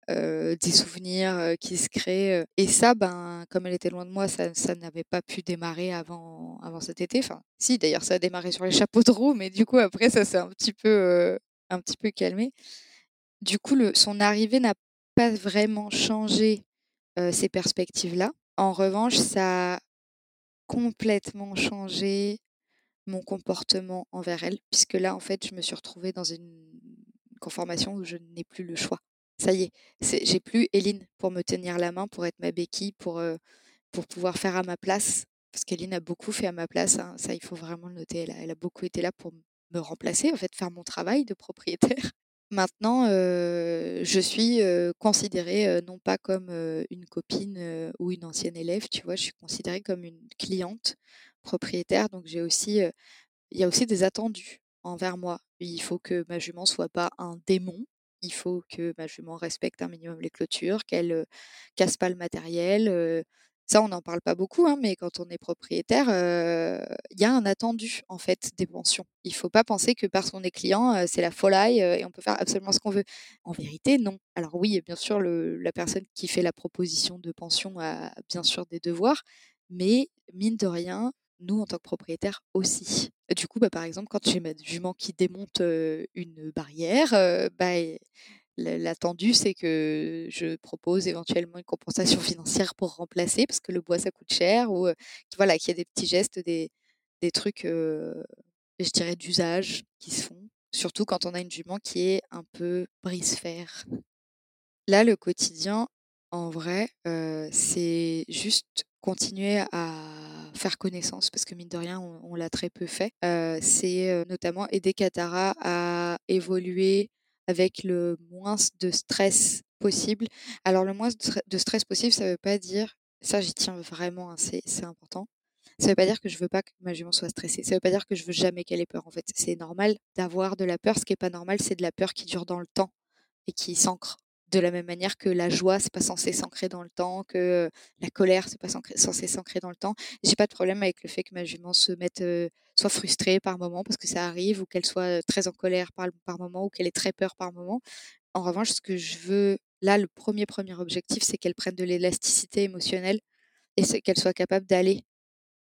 des souvenirs qui se créent. Et ça, ben, comme elle était loin de moi, ça, ça n'avait pas pu démarrer avant, avant cet été. Enfin, si, d'ailleurs, ça a démarré sur les chapeaux de roue, mais du coup, après, ça s'est un petit peu, un petit peu calmé. Du coup, le, son arrivée n'a pas vraiment changé ces perspectives-là. En revanche, ça a complètement changé mon comportement envers elle, puisque là, en fait, je me suis retrouvée dans une conformation où je n'ai plus le choix. Ça y est, j'ai plus Eline pour me tenir la main, pour être ma béquille, pour, pour pouvoir faire à ma place. Parce qu'Eline a beaucoup fait à ma place, hein, ça il faut vraiment le noter. Elle a, elle a, beaucoup été là pour me remplacer, en fait, faire mon travail de propriétaire. Maintenant, je suis considérée non pas comme une copine ou une ancienne élève, tu vois, je suis considérée comme une cliente propriétaire. Donc j'ai aussi, il y a aussi des attendus envers moi. Il faut que ma jument soit pas un démon. Il faut que ma jument respecte un minimum les clôtures, qu'elle casse pas le matériel, ça, on n'en parle pas beaucoup, hein, mais quand on est propriétaire, il y a un attendu en fait des pensions. Il ne faut pas penser que parce qu'on est client, c'est la folie et on peut faire absolument ce qu'on veut. En vérité, non. Alors oui, bien sûr, la personne qui fait la proposition de pension a bien sûr des devoirs, mais mine de rien, nous, en tant que propriétaires aussi. Du coup, bah, par exemple, quand j'ai ma jument qui démonte une barrière, bah, L'attendu, c'est que je propose éventuellement une compensation financière pour remplacer, parce que le bois, ça coûte cher, ou voilà, qu'il y a des petits gestes, des, des trucs, je dirais, d'usage qui se font, surtout quand on a une jument qui est un peu brise-fer. Là, le quotidien, en vrai, c'est juste continuer à faire connaissance, parce que mine de rien, on, l'a très peu fait. c'est notamment aider Katara à évoluer avec le moins de stress possible. Alors le moins de stress possible, ça ne veut pas dire, ça j'y tiens vraiment, c'est important. Ça ne veut pas dire que je veux pas que ma jument soit stressée. Ça ne veut pas dire que je veux jamais qu'elle ait peur. En fait, c'est normal d'avoir de la peur. Ce qui est pas normal, c'est de la peur qui dure dans le temps et qui s'ancre de la même manière que la joie, c'est pas censé s'ancrer dans le temps, que la colère, c'est pas censé s'ancrer dans le temps. J'ai pas de problème avec le fait que ma jument se mette, soit frustrée par moment parce que ça arrive, ou qu'elle soit très en colère par, par moment, ou qu'elle ait très peur par moment. En revanche, ce que je veux, là, le premier premier objectif, c'est qu'elle prenne de l'élasticité émotionnelle et qu'elle soit capable d'aller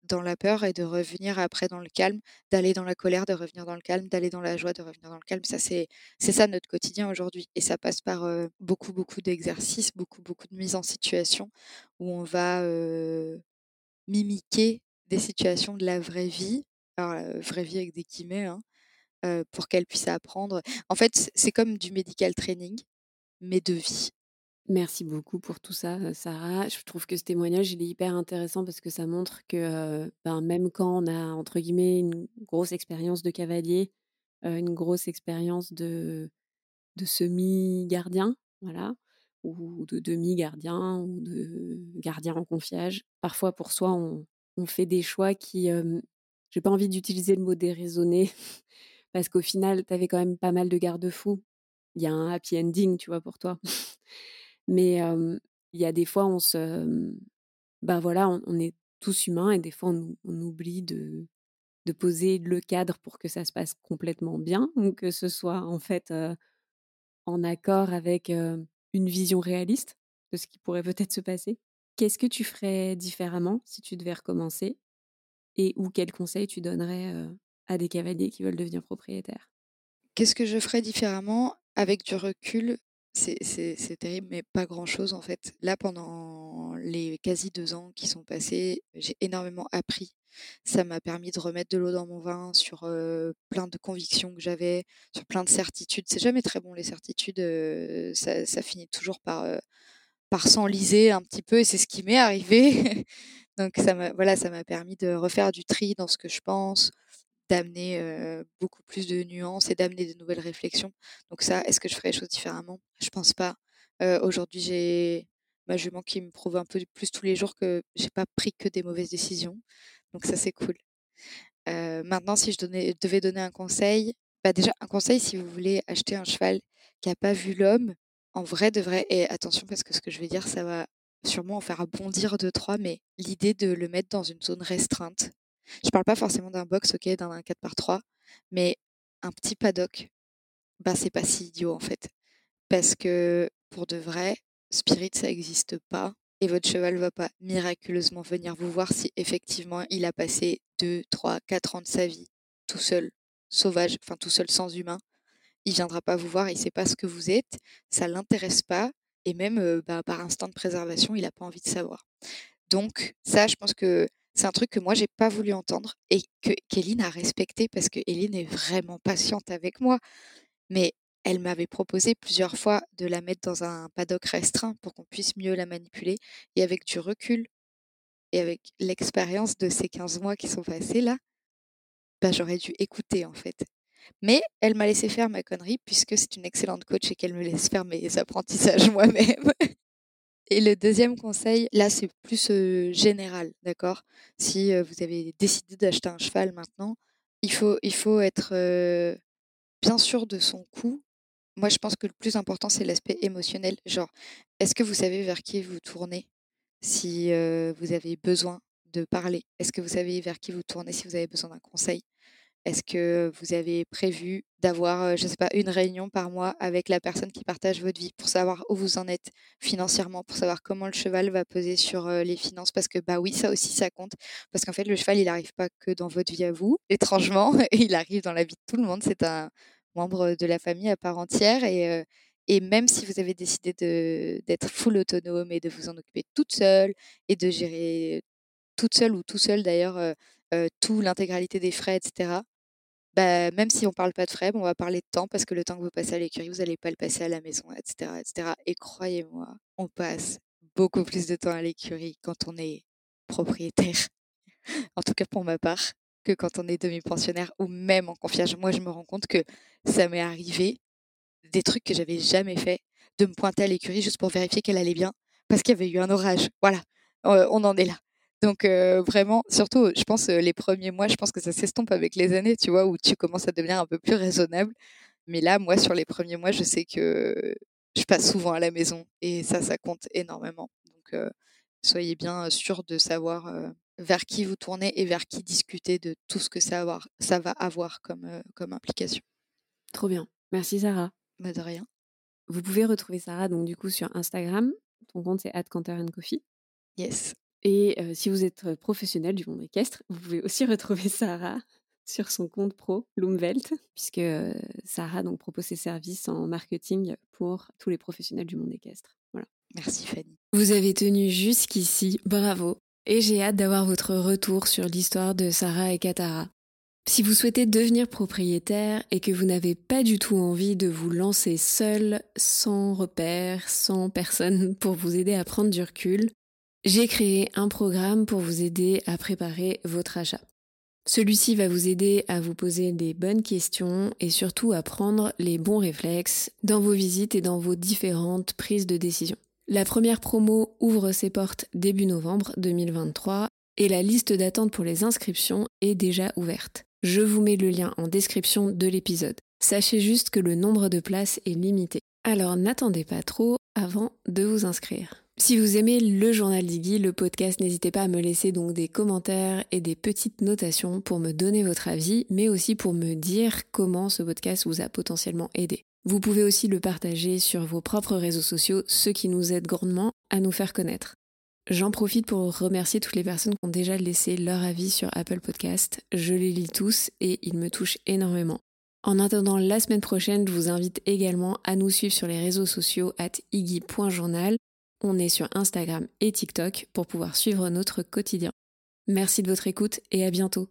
dans la peur et de revenir après dans le calme, d'aller dans la colère, de revenir dans le calme, d'aller dans la joie, de revenir dans le calme. C'est ça notre quotidien aujourd'hui. Et ça passe par beaucoup, beaucoup d'exercices, beaucoup, beaucoup de mise en situation où on va mimiquer des situations de la vraie vie, alors vraie vie avec des guillemets, hein, pour qu'elle puisse apprendre. En fait, c'est comme du medical training, mais de vie. Merci beaucoup pour tout ça, Sarah. Je trouve que ce témoignage, il est hyper intéressant parce que ça montre que ben, même quand on a, entre guillemets, une grosse expérience de cavalier, une grosse expérience de, de semi-gardien, voilà, ou de demi-gardien, ou de gardien en confiage, parfois pour soi, on, fait des choix qui, j'ai pas envie d'utiliser le mot déraisonné, parce qu'au final, tu avais quand même pas mal de garde-fous. Il y a un happy ending, tu vois, pour toi. Mais il y a des fois, on se. Ben voilà, on, est tous humains et des fois, on, oublie de, de, poser le cadre pour que ça se passe complètement bien ou que ce soit en fait en accord avec une vision réaliste de ce qui pourrait peut-être se passer. Qu'est-ce que tu ferais différemment si tu devais recommencer? Et ou quels conseils tu donnerais à des cavaliers qui veulent devenir propriétaires? Qu'est-ce que je ferais différemment? Avec du recul c'est terrible, mais pas grand-chose en fait. Là, pendant les quasi deux ans qui sont passés, j'ai énormément appris. Ça m'a permis de remettre de l'eau dans mon vin sur plein de convictions que j'avais, sur plein de certitudes. C'est jamais très bon les certitudes, ça, finit toujours par, par s'enliser un petit peu et c'est ce qui m'est arrivé. Donc ça m'a voilà, ça m'a permis de refaire du tri dans ce que je pense, d'amener beaucoup plus de nuances et d'amener de nouvelles réflexions. Donc ça, est-ce que je ferais les choses différemment? Je pense pas. Aujourd'hui, j'ai ma jument qui me prouve un peu plus tous les jours que j'ai pas pris que des mauvaises décisions. Donc ça, c'est cool. maintenant, si je devais donner un conseil, bah déjà un conseil si vous voulez acheter un cheval qui n'a pas vu l'homme, en vrai de vrai, et attention parce que ce que je vais dire, ça va sûrement en faire bondir deux, trois, mais l'idée de le mettre dans une zone restreinte. Je parle pas forcément d'un box, ok, d'un 4 par 3, mais un petit paddock, bah c'est pas si idiot en fait. Parce que pour de vrai, spirit ça n'existe pas et votre cheval va pas miraculeusement venir vous voir si effectivement il a passé 2, 3, 4 ans de sa vie tout seul, sauvage, enfin tout seul sans humain. Il viendra pas vous voir, il sait pas ce que vous êtes, ça l'intéresse pas et même bah, par instinct de préservation, il n'a pas envie de savoir. Donc ça, je pense que c'est un truc que moi j'ai pas voulu entendre et que Kéline a respecté parce que Eline est vraiment patiente avec moi. Mais elle m'avait proposé plusieurs fois de la mettre dans un paddock restreint pour qu'on puisse mieux la manipuler. Et avec du recul et avec l'expérience de ces 15 mois qui sont passés là, bah, j'aurais dû écouter en fait. Mais elle m'a laissé faire ma connerie puisque c'est une excellente coach et qu'elle me laisse faire mes apprentissages moi-même. Et le deuxième conseil, là, c'est plus général, d'accord? Si vous avez décidé d'acheter un cheval maintenant, il faut, il faut être bien sûr de son coût. Moi, je pense que le plus important, c'est l'aspect émotionnel. Genre, est-ce que vous savez vers qui vous tournez si vous avez besoin de parler? Est-ce que vous savez vers qui vous tournez si vous avez besoin d'un conseil? Est-ce que vous avez prévu d'avoir, je ne sais pas, une réunion par mois avec la personne qui partage votre vie pour savoir où vous en êtes financièrement, pour savoir comment le cheval va peser sur les finances? Parce que, bah oui, ça aussi, ça compte. Parce qu'en fait, le cheval, il n'arrive pas que dans votre vie à vous, étrangement, il arrive dans la vie de tout le monde. C'est un membre de la famille à part entière. Et, et même si vous avez décidé d'être full autonome et de vous en occuper toute seule et de gérer toute seule ou tout seul d'ailleurs tout, l'intégralité des frais, etc. Bah, même si on parle pas de frais, on va parler de temps parce que le temps que vous passez à l'écurie, vous n'allez pas le passer à la maison, etc. etc. Et croyez-moi, on passe beaucoup plus de temps à l'écurie quand on est propriétaire, en tout cas pour ma part, que quand on est demi-pensionnaire ou même en confiage. Moi, je me rends compte que ça m'est arrivé des trucs que j'avais jamais fait, de me pointer à l'écurie juste pour vérifier qu'elle allait bien parce qu'il y avait eu un orage. Voilà, on en est là. Donc vraiment, surtout, je pense les premiers mois, je pense que ça s'estompe avec les années, tu vois, où tu commences à devenir un peu plus raisonnable. Mais là, moi, sur les premiers mois, je sais que je passe souvent à la maison et ça, ça compte énormément. Donc soyez bien sûr de savoir vers qui vous tournez et vers qui discuter de tout ce que ça, avoir, ça va avoir comme, comme implication. Trop bien. Merci Sarah. Mais de rien. Vous pouvez retrouver Sarah donc du coup sur Instagram. Ton compte c'est @canter_coffee. Yes. Et si vous êtes professionnel du monde équestre, vous pouvez aussi retrouver Sarah sur son compte pro Loomvelt, puisque Sarah donc propose ses services en marketing pour tous les professionnels du monde équestre. Voilà. Merci Fanny. Vous avez tenu jusqu'ici, bravo. Et j'ai hâte d'avoir votre retour sur l'histoire de Sarah et Katara. Si vous souhaitez devenir propriétaire et que vous n'avez pas du tout envie de vous lancer seul, sans repère, sans personne pour vous aider à prendre du recul, j'ai créé un programme pour vous aider à préparer votre achat. Celui-ci va vous aider à vous poser des bonnes questions et surtout à prendre les bons réflexes dans vos visites et dans vos différentes prises de décision. La première promo ouvre ses portes début novembre 2023 et la liste d'attente pour les inscriptions est déjà ouverte. Je vous mets le lien en description de l'épisode. Sachez juste que le nombre de places est limité. Alors n'attendez pas trop avant de vous inscrire. Si vous aimez le journal d'Iggy, le podcast, n'hésitez pas à me laisser donc des commentaires et des petites notations pour me donner votre avis, mais aussi pour me dire comment ce podcast vous a potentiellement aidé. Vous pouvez aussi le partager sur vos propres réseaux sociaux, ce qui nous aide grandement à nous faire connaître. J'en profite pour remercier toutes les personnes qui ont déjà laissé leur avis sur Apple Podcast. Je les lis tous et ils me touchent énormément. En attendant la semaine prochaine, je vous invite également à nous suivre sur les réseaux sociaux at iggy.journal on est sur Instagram et TikTok pour pouvoir suivre notre quotidien. Merci de votre écoute et à bientôt.